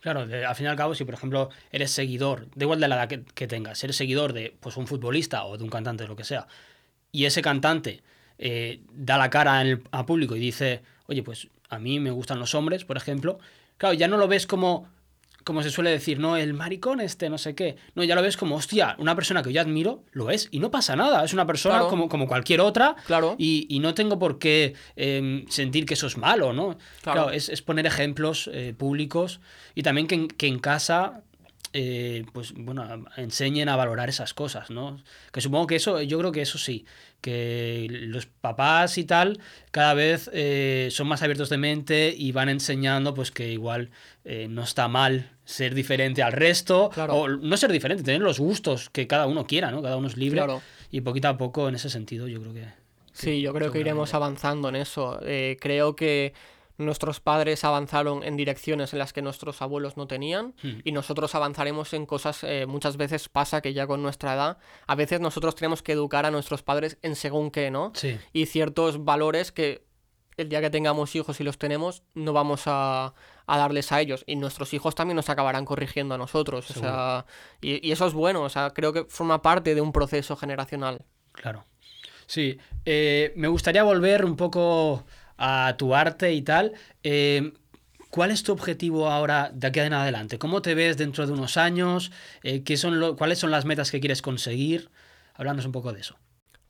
Claro, al fin y al cabo, si por ejemplo eres seguidor, da igual de la edad que, tengas, eres seguidor de pues, un futbolista o de un cantante, o lo que sea, y ese cantante eh, da la cara al público y dice, oye, pues a mí me gustan los hombres, por ejemplo, claro, ya no lo ves como como se suele decir, no, el maricón este, no sé qué. No, ya lo ves como, hostia, una persona que yo admiro, lo es, y no pasa nada. Es una persona como, como cualquier otra. Claro. Y, no tengo por qué em, sentir que eso es malo, ¿no? Claro, es, poner ejemplos eh, públicos y también que, que en casa eh, pues bueno, enseñen a valorar esas cosas, ¿no? Que supongo que eso, yo creo que eso sí, que los papás y tal cada vez eh, son más abiertos de mente y van enseñando pues que igual eh, no está mal ser diferente al resto, o no ser diferente, tener los gustos que cada uno quiera, ¿no? Cada uno es libre y poquito a poco en ese sentido yo creo que... Sí, yo creo que iremos avanzando en eso. creo que nuestros padres avanzaron en direcciones en las que nuestros abuelos no tenían hmm. y nosotros avanzaremos en cosas, eh, muchas veces pasa que ya con nuestra edad, a veces nosotros tenemos que educar a nuestros padres en según qué, ¿no? Sí. Y ciertos valores que el día que tengamos hijos y los tenemos, no vamos a, darles a ellos. Y nuestros hijos también nos acabarán corrigiendo a nosotros. O sea, y, eso es bueno, o sea, creo que forma parte de un proceso generacional. Claro. Sí, eh, me gustaría volver un poco a tu arte y tal. Eh, ¿Cuál es tu objetivo ahora de aquí en adelante? ¿Cómo te ves dentro de unos años? Eh, ¿qué son ¿Cuáles son las metas que quieres conseguir? Hablando un poco de eso.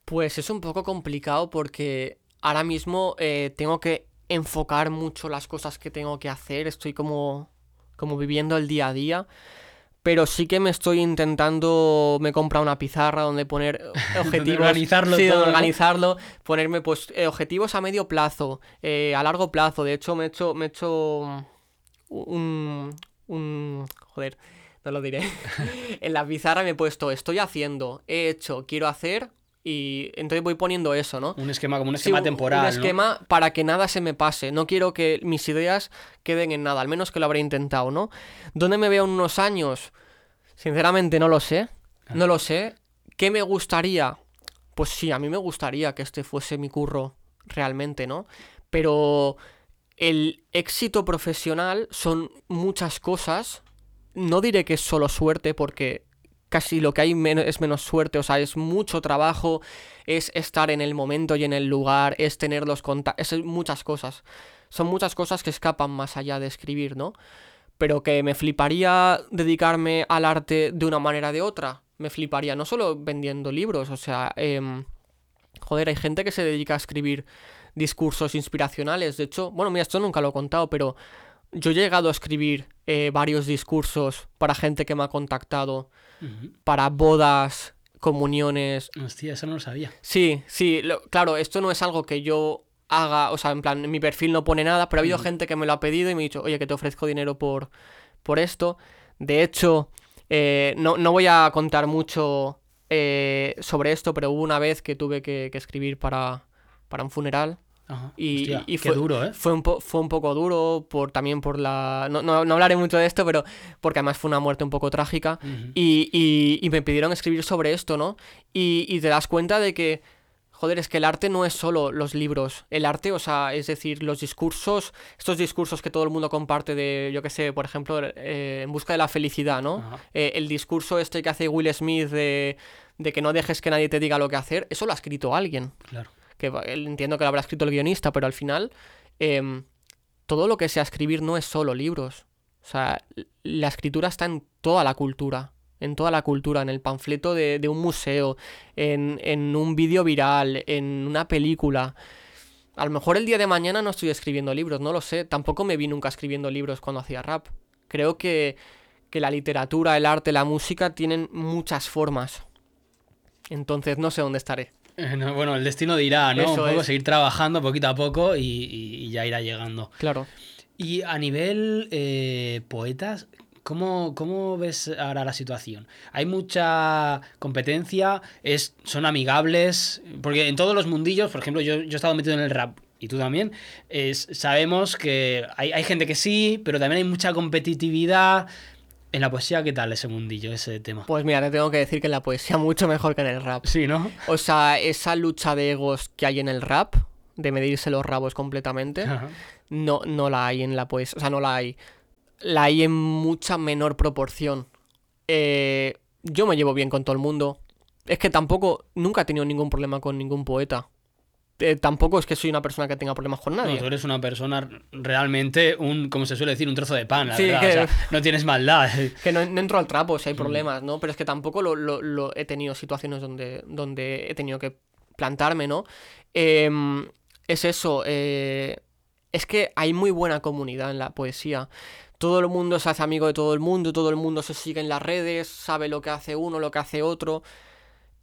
Pues es un poco complicado porque ahora mismo eh, tengo que enfocar mucho las cosas que tengo que hacer. Estoy como, como viviendo el día a día pero sí que me estoy intentando, me he comprado una pizarra donde poner objetivos. organizarlo sí, organizarlo, ponerme pues eh, objetivos a medio plazo, eh, a largo plazo. De hecho, me he hecho, me he hecho un, un... Joder, no lo diré. en la pizarra me he puesto, estoy haciendo, he hecho, quiero hacer, y entonces voy poniendo eso, ¿no? Un esquema, como un esquema temporal. Un esquema para que nada se me pase. No quiero que mis ideas queden en nada, al menos que lo habré intentado, ¿no? ¿Dónde me veo en unos años? Sinceramente no lo sé. No lo sé. ¿Qué me gustaría? Pues sí, a mí me gustaría que este fuese mi curro realmente, ¿no? Pero el éxito profesional son muchas cosas. No diré que es solo suerte porque casi lo que hay es menos suerte, o sea, es mucho trabajo, es estar en el momento y en el lugar, es tener los contactos, es muchas cosas. Son muchas cosas que escapan más allá de escribir, ¿no? Pero que me fliparía dedicarme al arte de una manera o de otra. Me fliparía, no solo vendiendo libros, o sea, em, joder, hay gente que se dedica a escribir discursos inspiracionales. De hecho, bueno, mira, esto nunca lo he contado, pero yo he llegado a escribir eh, varios discursos para gente que me ha contactado, para bodas, comuniones. Hostia, eso no lo sabía. Sí, sí, claro, esto no es algo que yo haga, o sea, en plan, mi perfil no pone nada, pero ha habido gente que me lo ha pedido y me ha dicho, oye, que te ofrezco dinero por, por esto. De hecho, eh, no, voy a contar mucho eh, sobre esto, pero hubo una vez que tuve que, que escribir para, para un funeral y, fue, duro, ¿eh? Fue un, fue un poco duro por, también por la... No, no, hablaré mucho de esto, pero porque además fue una muerte un poco trágica. y, y, me pidieron escribir sobre esto, ¿no? Y, te das cuenta de que, joder, es que el arte no es solo los libros. El arte, o sea, es decir, los discursos, estos discursos que todo el mundo comparte de, yo qué sé, por ejemplo, eh, en busca de la felicidad, ¿no? Eh, el discurso este que hace Will Smith de, de que no dejes que nadie te diga lo que hacer, eso lo ha escrito alguien. Claro que entiendo que lo habrá escrito el guionista, pero al final em, todo lo que sea escribir no es solo libros. O sea, la escritura está en toda la cultura. En toda la cultura, en el panfleto de, un museo, en, en un vídeo viral, en una película. A lo mejor el día de mañana no estoy escribiendo libros, no lo sé. Tampoco me vi nunca escribiendo libros cuando hacía rap. Creo que, que la literatura, el arte, la música tienen muchas formas. Entonces no sé dónde estaré. bueno, el destino dirá, ¿no? un poco seguir trabajando poquito a poco y, ya irá llegando. Claro. Y a nivel eh, poetas, ¿Cómo, ¿Cómo, ves ahora la situación? ¿Hay mucha competencia? Es, ¿Son amigables? Porque en todos los mundillos, por ejemplo, yo, yo he estado metido en el rap y tú también, es, sabemos que hay, hay, gente que sí, pero también hay mucha competitividad. En la poesía, ¿qué tal ese mundillo, ese tema? Pues mira, te tengo que decir que en la poesía mucho mejor que en el rap. Sí, ¿no? O sea, esa lucha de egos que hay en el rap, de medirse los rabos completamente, Ajá. no, no la hay en la poesía. O sea, no la hay. La hay en mucha menor proporción. Eh, yo me llevo bien con todo el mundo. Es que tampoco, nunca he tenido ningún problema con ningún poeta. Eh, tampoco es que soy una persona que tenga problemas con No, nadie. tú eres una persona realmente, un, como se suele decir, un trozo de pan, la Sí, verdad. que- O sea, no tienes maldad. Que no, no entro al trapo si hay Mm. problemas, ¿no? Pero es que tampoco lo, lo- lo- he tenido situaciones donde, donde he tenido que plantarme, ¿no? Em, es eso, eh, es que hay muy buena comunidad en la poesía. Todo el mundo se hace amigo de todo el mundo, todo el mundo se sigue en las redes, sabe lo que hace uno, lo que hace otro.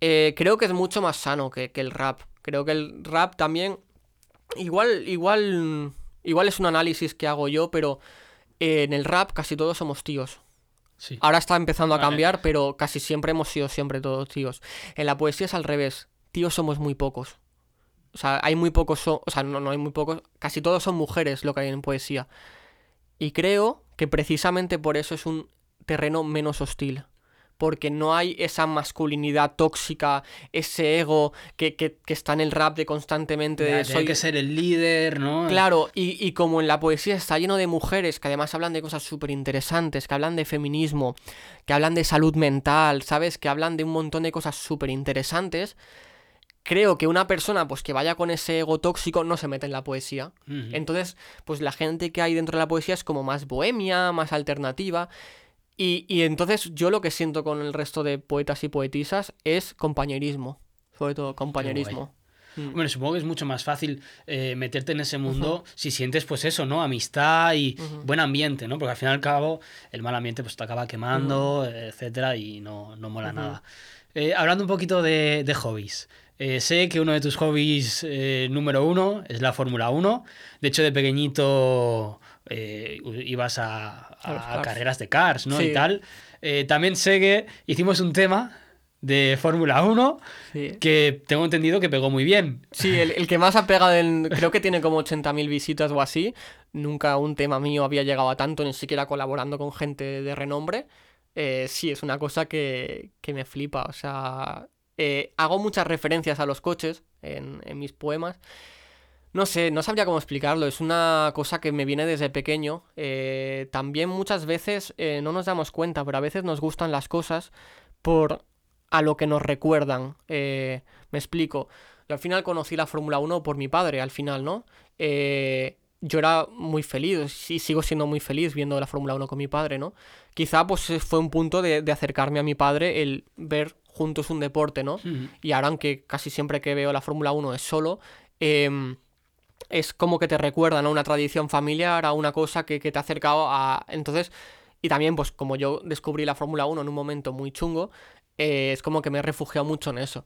Eh, creo que es mucho más sano que, que el rap. Creo que el rap también. Igual, igual. Igual es un análisis que hago yo, pero eh, en el rap casi todos somos tíos. Sí. Ahora está empezando a Vale. cambiar, pero casi siempre hemos sido siempre todos tíos. En la poesía es al revés. Tíos somos muy pocos. O sea, hay muy pocos, so- o sea, no, no hay muy pocos, casi todos son mujeres lo que hay en poesía. Y creo que precisamente por eso es un terreno menos hostil. Porque no hay esa masculinidad tóxica, ese ego que, que- que está en el rap de constantemente Ya, de soy, que ser el líder, ¿no? Claro, y, y como en la poesía está lleno de mujeres que además hablan de cosas súper interesantes, que hablan de feminismo, que hablan de salud mental, ¿sabes? Que hablan de un montón de cosas súper interesantes, creo que una persona pues que vaya con ese ego tóxico no se mete en la poesía. Entonces, pues la gente que hay dentro de la poesía es como más bohemia, más alternativa. Y, y entonces yo lo que siento con el resto de poetas y poetisas es compañerismo. Sobre todo compañerismo. Mm. Bueno, supongo que es mucho más fácil eh, meterte en ese mundo si sientes, pues eso, ¿no? Amistad y buen ambiente, ¿no? Porque al fin y al cabo, el mal ambiente pues te acaba quemando, etcétera, y no, no mola nada. Eh, hablando un poquito de, de hobbies. eh, sé que uno de tus hobbies número uno es la Fórmula 1. De hecho, de pequeñito eh, ibas a, carreras de cars, ¿no? Sí. Y tal. Eh, también sé que hicimos un tema de Fórmula 1 Sí. que tengo entendido que pegó muy bien. Sí, el, el que más ha pegado, en- creo que tiene como 80.000 visitas o así. Nunca un tema mío había llegado a tanto, ni siquiera colaborando con gente de renombre. Eh, sí, es una cosa que, que me flipa. O sea, eh, hago muchas referencias a los coches en, en mis poemas. No sé, no sabría cómo explicarlo. Es una cosa que me viene desde pequeño. Eh, también muchas veces eh, no nos damos cuenta, pero a veces nos gustan las cosas por a lo que nos recuerdan. Eh, me explico. Yo al final conocí la Fórmula 1 por mi padre, al final, ¿no? Yo era muy feliz y sigo siendo muy feliz viendo la Fórmula 1 con mi padre, ¿no? Quizá pues fue un punto de, de acercarme a mi padre el ver juntos un deporte, ¿no? Y ahora, aunque casi siempre que veo la Fórmula 1 es solo, em, es como que te recuerdan a una tradición familiar, a una cosa que, que te ha acercado a... Entonces, y también, pues como yo descubrí la Fórmula 1 en un momento muy chungo, eh, es como que me he refugiado mucho en eso.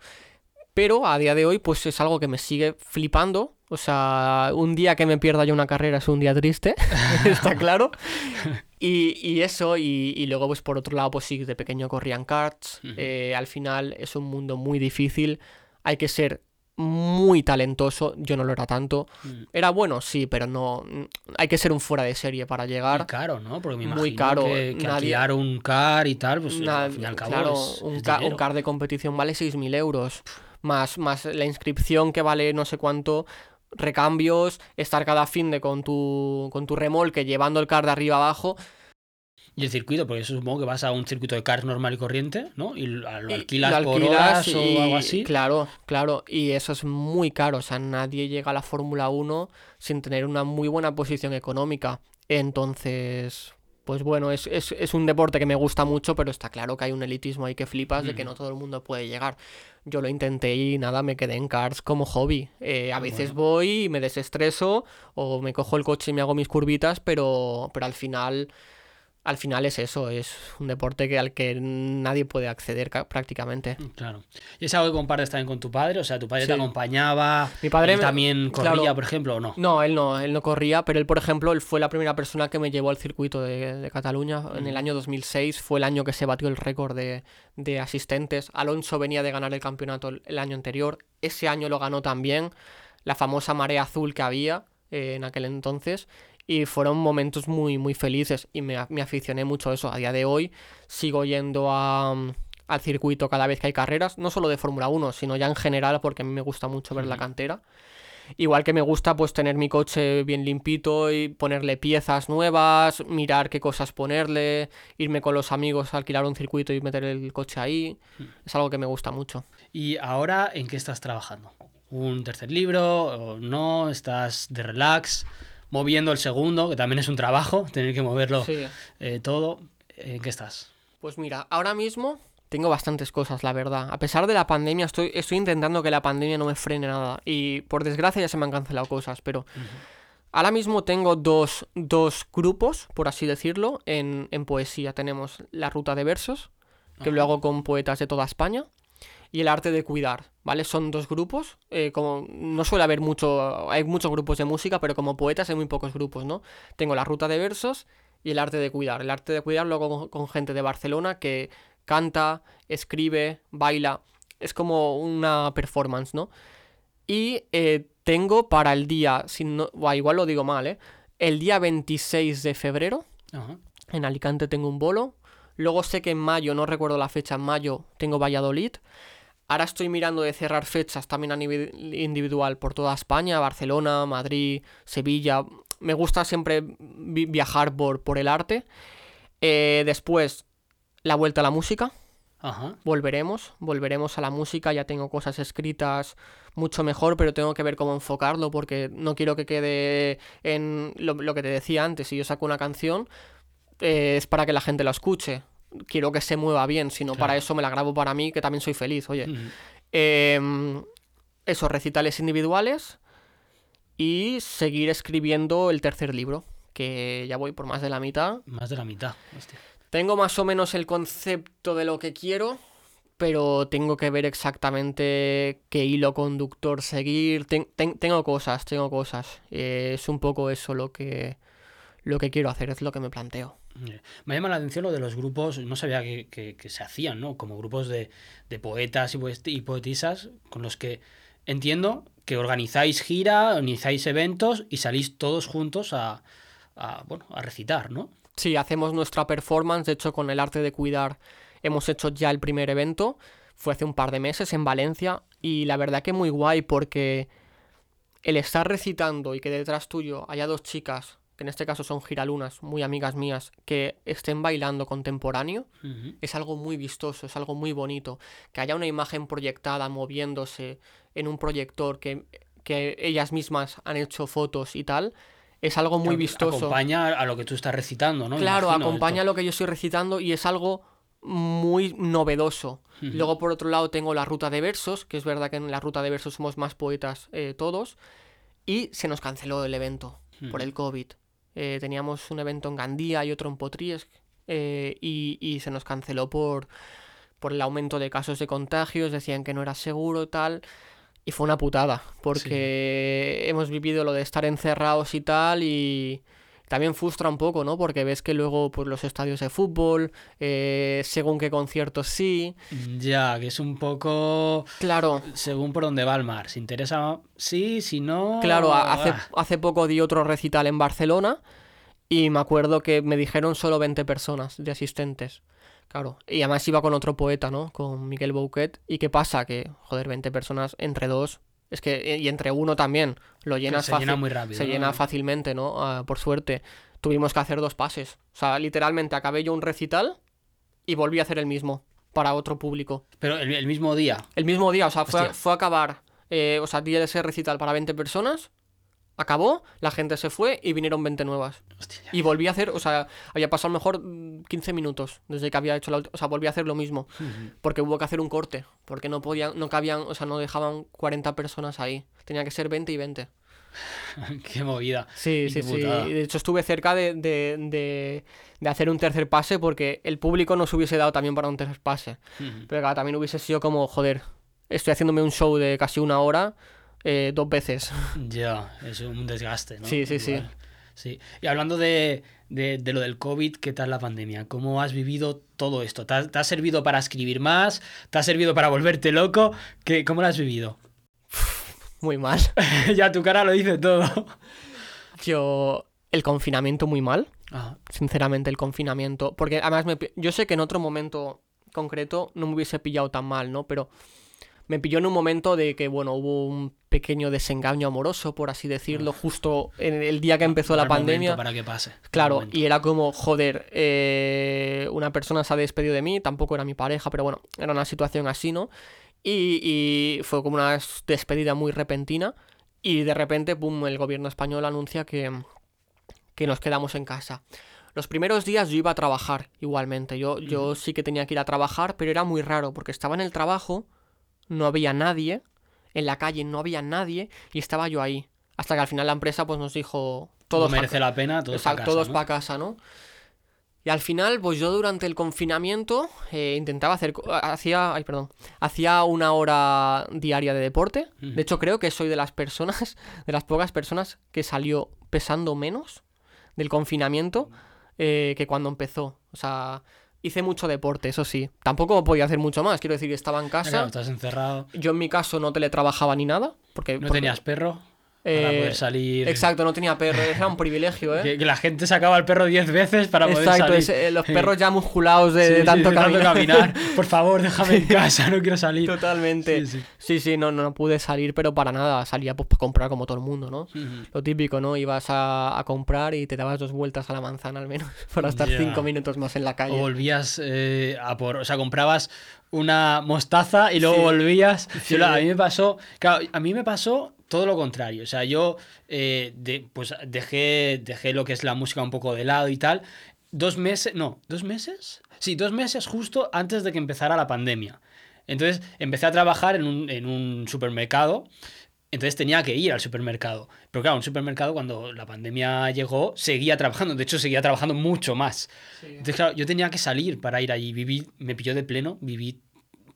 Pero a día de hoy, pues es algo que me sigue flipando. O sea, un día que me pierda yo una carrera es un día triste, está claro. Y, y eso, y, y luego, pues por otro lado, pues sí, de pequeño corrían karts. Eh, al final es un mundo muy difícil. Hay que ser muy talentoso. Yo no lo era tanto. Mm. Era bueno, sí, pero no. Hay que ser un fuera de serie para Muy llegar. caro, ¿no? Porque me Muy imagino caro, que, que nadie- alquilar un car y tal, pues al fin y al cabo claro, es, un, es ca- un dinero. car de competición vale 6.000 euros. Más, más la inscripción que vale no sé cuánto. Recambios, estar cada fin de con tu, con tu remolque llevando el car de arriba abajo. Y el circuito, porque eso supongo que vas a un circuito de cars normal y corriente, ¿no? Y lo, alquilas por horas y- o algo así. Claro, claro. Y eso es muy caro. O sea, nadie llega a la Fórmula 1 sin tener una muy buena posición económica. Entonces, pues bueno, es, es- es un deporte que me gusta mucho, pero está claro que hay un elitismo ahí que flipas de que Mm. no todo el mundo puede llegar. Yo lo intenté y nada, me quedé en cars como hobby. Eh, a Ah, veces bueno. voy y me desestreso o me cojo el coche y me hago mis curvitas, pero, pero al final... Al final es eso, es un deporte que, al que nadie puede acceder ca- prácticamente. Mm, Claro. ¿Y es algo que compartes también con tu padre? O sea, ¿tu padre te acompañaba? Mi padre ¿Él me- también corría, claro. por ejemplo, o no? No, él no, él no corría, pero él, por ejemplo, él fue la primera persona que me llevó al circuito de, de Cataluña. En el Mm. año 2006 fue el año que se batió el récord de, de asistentes. Alonso venía de ganar el campeonato el, el año anterior. Ese año lo ganó también la famosa marea azul que había eh, en aquel entonces. Y fueron momentos muy, muy felices y me, me aficioné mucho a eso. A día de hoy sigo yendo a, mm, al circuito cada vez que hay carreras, no solo de Fórmula 1, sino ya en general porque a mí me gusta mucho ver la cantera. Igual que me gusta pues tener mi coche bien limpito y ponerle piezas nuevas, mirar qué cosas ponerle, irme con los amigos a alquilar un circuito y meter el coche ahí. Es algo que me gusta mucho. ¿Y ahora en qué estás trabajando? ¿Un tercer libro o no? ¿Estás de relax? ¿Moviendo el segundo? Que también es un trabajo, tener que moverlo Sí. eh, todo. ¿En qué estás? Pues mira, ahora mismo tengo bastantes cosas, la verdad. A pesar de la pandemia, estoy, estoy intentando que la pandemia no me frene nada. Y por desgracia ya se me han cancelado cosas, pero ahora mismo tengo dos, dos grupos, por así decirlo, en, en poesía. Tenemos la ruta de versos, que lo hago con poetas de toda España, y el arte de cuidar, ¿vale? Son dos grupos. eh, como no suele haber mucho, hay muchos grupos de música, pero como poetas hay muy pocos grupos, ¿no? Tengo la ruta de versos y el arte de cuidar. El arte de cuidar lo hago con, gente de Barcelona que canta, escribe, baila. Es como una performance, ¿no? Y eh, tengo para el día, si no, igual lo digo mal, ¿eh? El día 26 de febrero, Ajá. en Alicante tengo un bolo. Luego sé que en mayo, no recuerdo la fecha, en mayo tengo Valladolid. Ahora estoy mirando de cerrar fechas también a nivel individual por toda España, Barcelona, Madrid, Sevilla. Me gusta siempre vi- viajar por, por el arte. Eh, después, la vuelta a la música. Ajá. Volveremos, volveremos a la música. Ya tengo cosas escritas mucho mejor, pero tengo que ver cómo enfocarlo porque no quiero que quede en lo, lo que te decía antes. Si yo saco una canción, eh, es para que la gente la escuche. Quiero que se mueva bien, si no Claro. para eso me la grabo para mí, que también soy feliz, oye. Em, esos recitales individuales y seguir escribiendo el tercer libro, que ya voy por más de la mitad. Más de la mitad. hostia. Tengo más o menos el concepto de lo que quiero, pero tengo que ver exactamente qué hilo conductor seguir. Ten- ten- tengo cosas, tengo cosas. Eh, es un poco eso lo que, lo que quiero hacer, es lo que me planteo. Me llama la atención lo de los grupos, no sabía que, que- se hacían, ¿no? Como grupos de, de poetas y, poet- y poetisas con los que entiendo que organizáis gira, organizáis eventos y salís todos juntos a, a, bueno, a recitar, ¿no? Sí, hacemos nuestra performance, de hecho con el arte de cuidar hemos hecho ya el primer evento, fue hace un par de meses en Valencia y la verdad que muy guay porque el estar recitando y que detrás tuyo haya dos chicas, que en este caso son giralunas, muy amigas mías, que estén bailando contemporáneo, es algo muy vistoso, es algo muy bonito. Que haya una imagen proyectada moviéndose en un proyector, que, que ellas mismas han hecho fotos y tal, es algo muy vistoso. Acompaña a lo que tú estás recitando, ¿no? Claro, imagino, acompaña esto. lo que yo estoy recitando y es algo muy novedoso. Luego, por otro lado, tengo la ruta de versos, que es verdad que en la ruta de versos somos más poetas eh, todos, y se nos canceló el evento por el COVID. Eh, teníamos un evento en Gandía y otro en Potriesc, eh, y, y se nos canceló por, por el aumento de casos de contagios, decían que no era seguro y tal. Y fue una putada, porque hemos vivido lo de estar encerrados y tal, y también frustra un poco, ¿no? Porque ves que luego pues, los estadios de fútbol, eh, según qué conciertos sí. Ya, que es un poco Claro, según por dónde va el mar. Si interesa, sí, si no. claro, hace, ah. hace poco di otro recital en Barcelona y me acuerdo que me dijeron solo 20 personas de asistentes. Claro, y además iba con otro poeta, ¿no? Con Miguel Bouquet. ¿Y qué pasa? Que, joder, 20 personas entre dos. Es que, y entre uno también. Lo llenas se llena muy rápido, Se ¿no? llena fácilmente, ¿no? Ah, por suerte. Tuvimos que hacer dos pases. O sea, literalmente acabé yo un recital y volví a hacer el mismo para otro público. Pero el, el mismo día. El mismo día, o sea, fue, fue a acabar, eh, o sea, día de ese recital para 20 personas, acabó, la gente se fue y vinieron 20 nuevas. Hostia. Y volví a hacer, o sea, había pasado a lo mejor mm, 15 minutos desde que había hecho la o sea, volví a hacer lo mismo, porque hubo que hacer un corte, porque no podían, no cabían, o sea, no dejaban 40 personas ahí, tenía que ser 20 y 20. Qué movida. Sí, sí, qué sí. putada. De hecho, estuve cerca de, de, de- de hacer un tercer pase porque el público nos hubiese dado también para un tercer pase. Pero claro, también hubiese sido como, joder, estoy haciéndome un show de casi una hora eh, dos veces. Ya, es un desgaste, ¿no? Sí, sí, sí. Igual. Sí. Y hablando de, de- de lo del COVID, ¿qué tal la pandemia? ¿Cómo has vivido todo esto? ¿Te ha, te ha servido para escribir más? ¿Te ha servido para volverte loco? ¿Qué, ¿Cómo lo has vivido? Muy mal. ya tu cara lo dice todo. Yo. el confinamiento muy mal. Ah, Sinceramente, el confinamiento. Porque además, me yo sé que en otro momento concreto no me hubiese pillado tan mal, ¿no? Pero me pilló en un momento de que, bueno, hubo un pequeño desengaño amoroso, por así decirlo, justo en el día que empezó la pandemia. Para que pase. Claro, y era como, joder, eh, una persona se ha despedido de mí, tampoco era mi pareja, pero bueno, era una situación así, ¿no? Y, y fue como una despedida muy repentina y de repente, pum, el gobierno español anuncia que, que nos quedamos en casa. Los primeros días yo iba a trabajar igualmente, yo, yo sí que tenía que ir a trabajar, pero era muy raro porque estaba en el trabajo, no había nadie, en la calle no había nadie y estaba yo ahí. Hasta que al final la empresa pues nos dijo, todo no merece la pena, todos para casa, todos ¿no? para casa, ¿no? Y al final, pues yo durante el confinamiento eh, intentaba hacer, hacía, ay, perdón, hacía una hora diaria de deporte. De hecho, creo que soy de las personas, de las pocas personas que salió pesando menos del confinamiento eh, que cuando empezó. O sea, hice mucho deporte, eso sí. Tampoco podía hacer mucho más. Quiero decir, estaba en Ah, casa. Claro, estás encerrado. Yo en mi caso no teletrabajaba ni nada. Porque, No porque- tenías perro para eh, poder salir. Exacto, no tenía perro. Era un privilegio, ¿eh? Que, que la gente sacaba al perro 10 veces para poder Exacto, salir. es, eh, los perros ya musculados de, Sí, de sí, tanto de caminar. caminar. Por favor, déjame en casa, no quiero salir. Totalmente. Sí, Sí, sí. sí, no, no pude salir, pero para nada. Salía pues para comprar como todo el mundo, ¿no? Lo típico, ¿no? Ibas a, a comprar y te dabas dos vueltas a la manzana al menos para estar Ya. cinco minutos más en la O calle. volvías eh, a por. O sea, comprabas una mostaza y luego Sí. volvías. Yo Sí. a mí me pasó. Claro, a mí me pasó todo lo contrario. O sea, yo eh, de- pues dejé, dejé lo que es la música un poco de lado y tal. Dos meses. No, ¿dos meses? Sí, dos meses justo antes de que empezara la pandemia. Entonces empecé a trabajar en un, en un supermercado. Entonces tenía que ir al supermercado. Pero claro, un supermercado cuando la pandemia llegó seguía trabajando. De hecho, seguía trabajando mucho más. Entonces, claro, yo tenía que salir para ir allí. Viví, me pilló de pleno, viví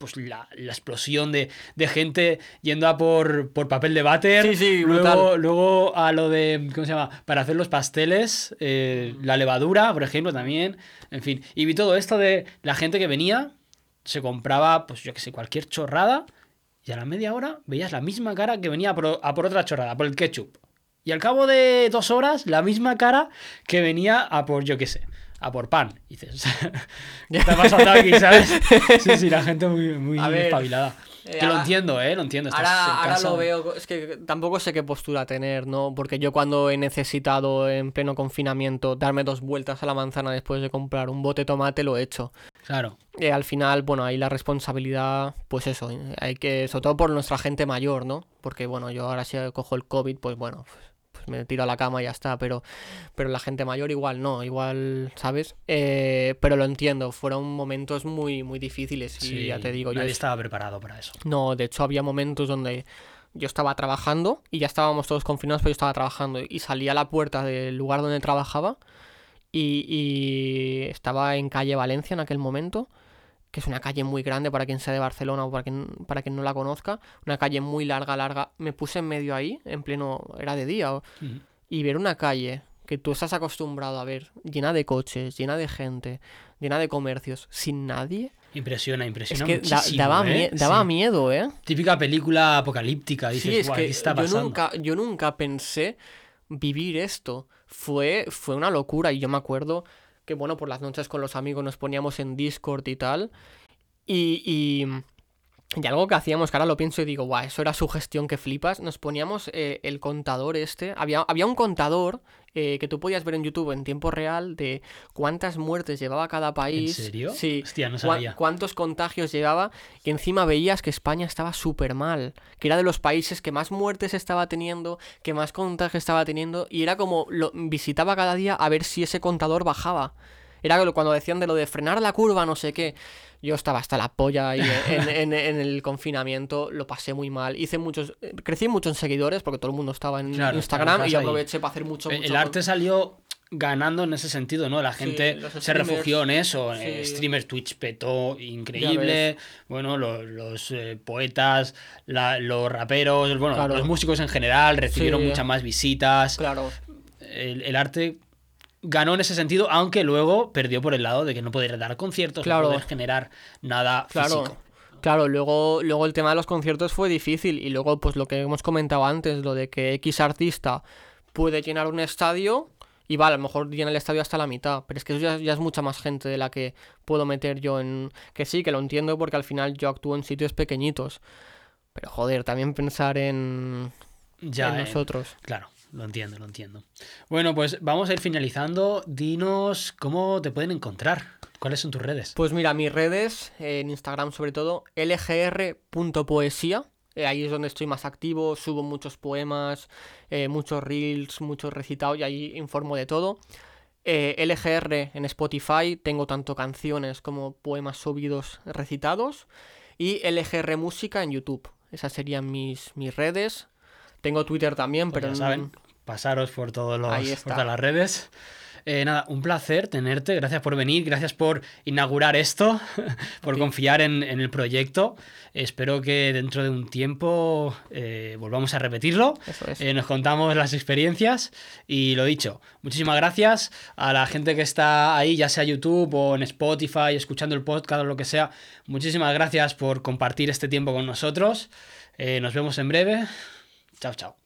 pues la, la explosión de, de gente yendo a por, por papel de váter. Sí, sí, luego, luego a lo de, ¿cómo se llama? Para hacer los pasteles, eh, la levadura, por ejemplo, también. En fin, y vi todo esto de la gente que venía, se compraba, pues yo que sé, cualquier chorrada, y a la media hora veías la misma cara que venía a por, a por otra chorrada, por el ketchup. Y al cabo de dos horas, la misma cara que venía a por, yo qué sé, a por pan. Y dices, ¿qué está pasando aquí, sabes? Sí, sí, la gente muy, muy ver, espabilada. eh, que lo entiendo, ¿eh? Lo entiendo. Estás en Ahora, ahora casa. lo veo, es que tampoco sé qué postura tener, ¿no? Porque yo cuando he necesitado en pleno confinamiento darme dos vueltas a la manzana después de comprar un bote de tomate, lo he hecho. Claro. Eh, al final, bueno, ahí la responsabilidad, pues eso, hay que, sobre todo por nuestra gente mayor, ¿no? Porque bueno, yo ahora si cojo el COVID, pues bueno, pues, pues me tiro a la cama y ya está, pero, pero la gente mayor igual no, igual, ¿sabes? Eh, pero lo entiendo, fueron momentos muy, muy difíciles y Sí, ya te digo, yo nadie es- estaba preparado para eso. no, de hecho había momentos donde yo estaba trabajando y ya estábamos todos confinados, pero yo estaba trabajando y salía a la puerta del lugar donde trabajaba y, y estaba en calle Valencia en aquel momento, que es una calle muy grande para quien sea de Barcelona o para quien, para quien no la conozca, una calle muy larga, larga. Me puse en medio ahí, en pleno, era de día, o- y ver una calle que tú estás acostumbrado a ver llena de coches, llena de gente, llena de comercios, sin nadie. Impresiona, Es impresiona que da- muchísimo, daba, ¿eh? mie- daba Sí. miedo, ¿eh? Típica película apocalíptica. Dices, Sí, es "Buah, que ¿qué está yo pasando? nunca, yo nunca pensé vivir esto. Fue, fue una locura. Y yo me acuerdo bueno, por las noches con los amigos nos poníamos en Discord y tal. Y, y, y algo que hacíamos, que ahora lo pienso y digo, guau, eso era su gestión que flipas. Nos poníamos eh, el contador este. Había, había un contador eh, que tú podías ver en YouTube en tiempo real de cuántas muertes llevaba cada país. serio? Sí. Hostia, no sabía. cuántos contagios llevaba y encima veías que España estaba súper mal, que era de los países que más muertes estaba teniendo, que más contagios estaba teniendo y era como lo visitaba cada día a ver si ese contador bajaba. Era cuando decían de lo de frenar la curva, no sé qué. Yo estaba hasta la polla y en, en- en el confinamiento, lo pasé muy mal. Hice muchos, eh, crecí mucho en seguidores porque todo el mundo estaba en Claro, Instagram y yo ahí. aproveché para hacer mucho, El- mucho el arte salió ganando en ese sentido, ¿no? La gente se refugió en eso. sí. eh, streamers Twitch petó increíble. Bueno, lo- los, eh, poetas, la- los raperos, bueno, Claro. los músicos en general recibieron Sí. muchas más visitas. Claro, El, el arte ganó en ese sentido, aunque luego perdió por el lado de que no poder dar conciertos, Claro. no poder generar nada Claro. físico. Claro, luego, luego el tema de los conciertos fue difícil y luego pues lo que hemos comentado antes, lo de que X artista puede llenar un estadio Y vale, a lo mejor llena el estadio hasta la mitad, pero es que eso ya, ya, es mucha más gente de la que puedo meter yo en... Que sí, que lo entiendo porque al final yo actúo en sitios pequeñitos. Pero joder, también pensar en, ya, en nosotros. claro, lo entiendo, lo entiendo. Bueno, pues vamos a ir finalizando. Dinos cómo te pueden encontrar. ¿Cuáles son tus redes? Pues mira, mis redes, en Instagram sobre todo, lgr.poesía. Eh, ahí es donde estoy más activo, subo muchos poemas, eh, muchos reels, muchos recitados y ahí informo de todo. Eh, LGR en Spotify, tengo tanto canciones como poemas subidos recitados. Y LGR Música en YouTube. Esas serían mis, mis redes. Tengo Twitter también, Pues pero saben, pasaros por, todos los, por todas las redes. Eh, nada, un placer tenerte. Gracias por venir, gracias por inaugurar esto, por confiar en, en el proyecto. Espero que dentro de un tiempo eh, volvamos a repetirlo. Eso. Eh, nos contamos las experiencias y lo dicho, muchísimas gracias a la gente que está ahí, ya sea YouTube o en Spotify, escuchando el podcast o lo que sea. Muchísimas gracias por compartir este tiempo con nosotros. Nos vemos en breve. Chao, chao.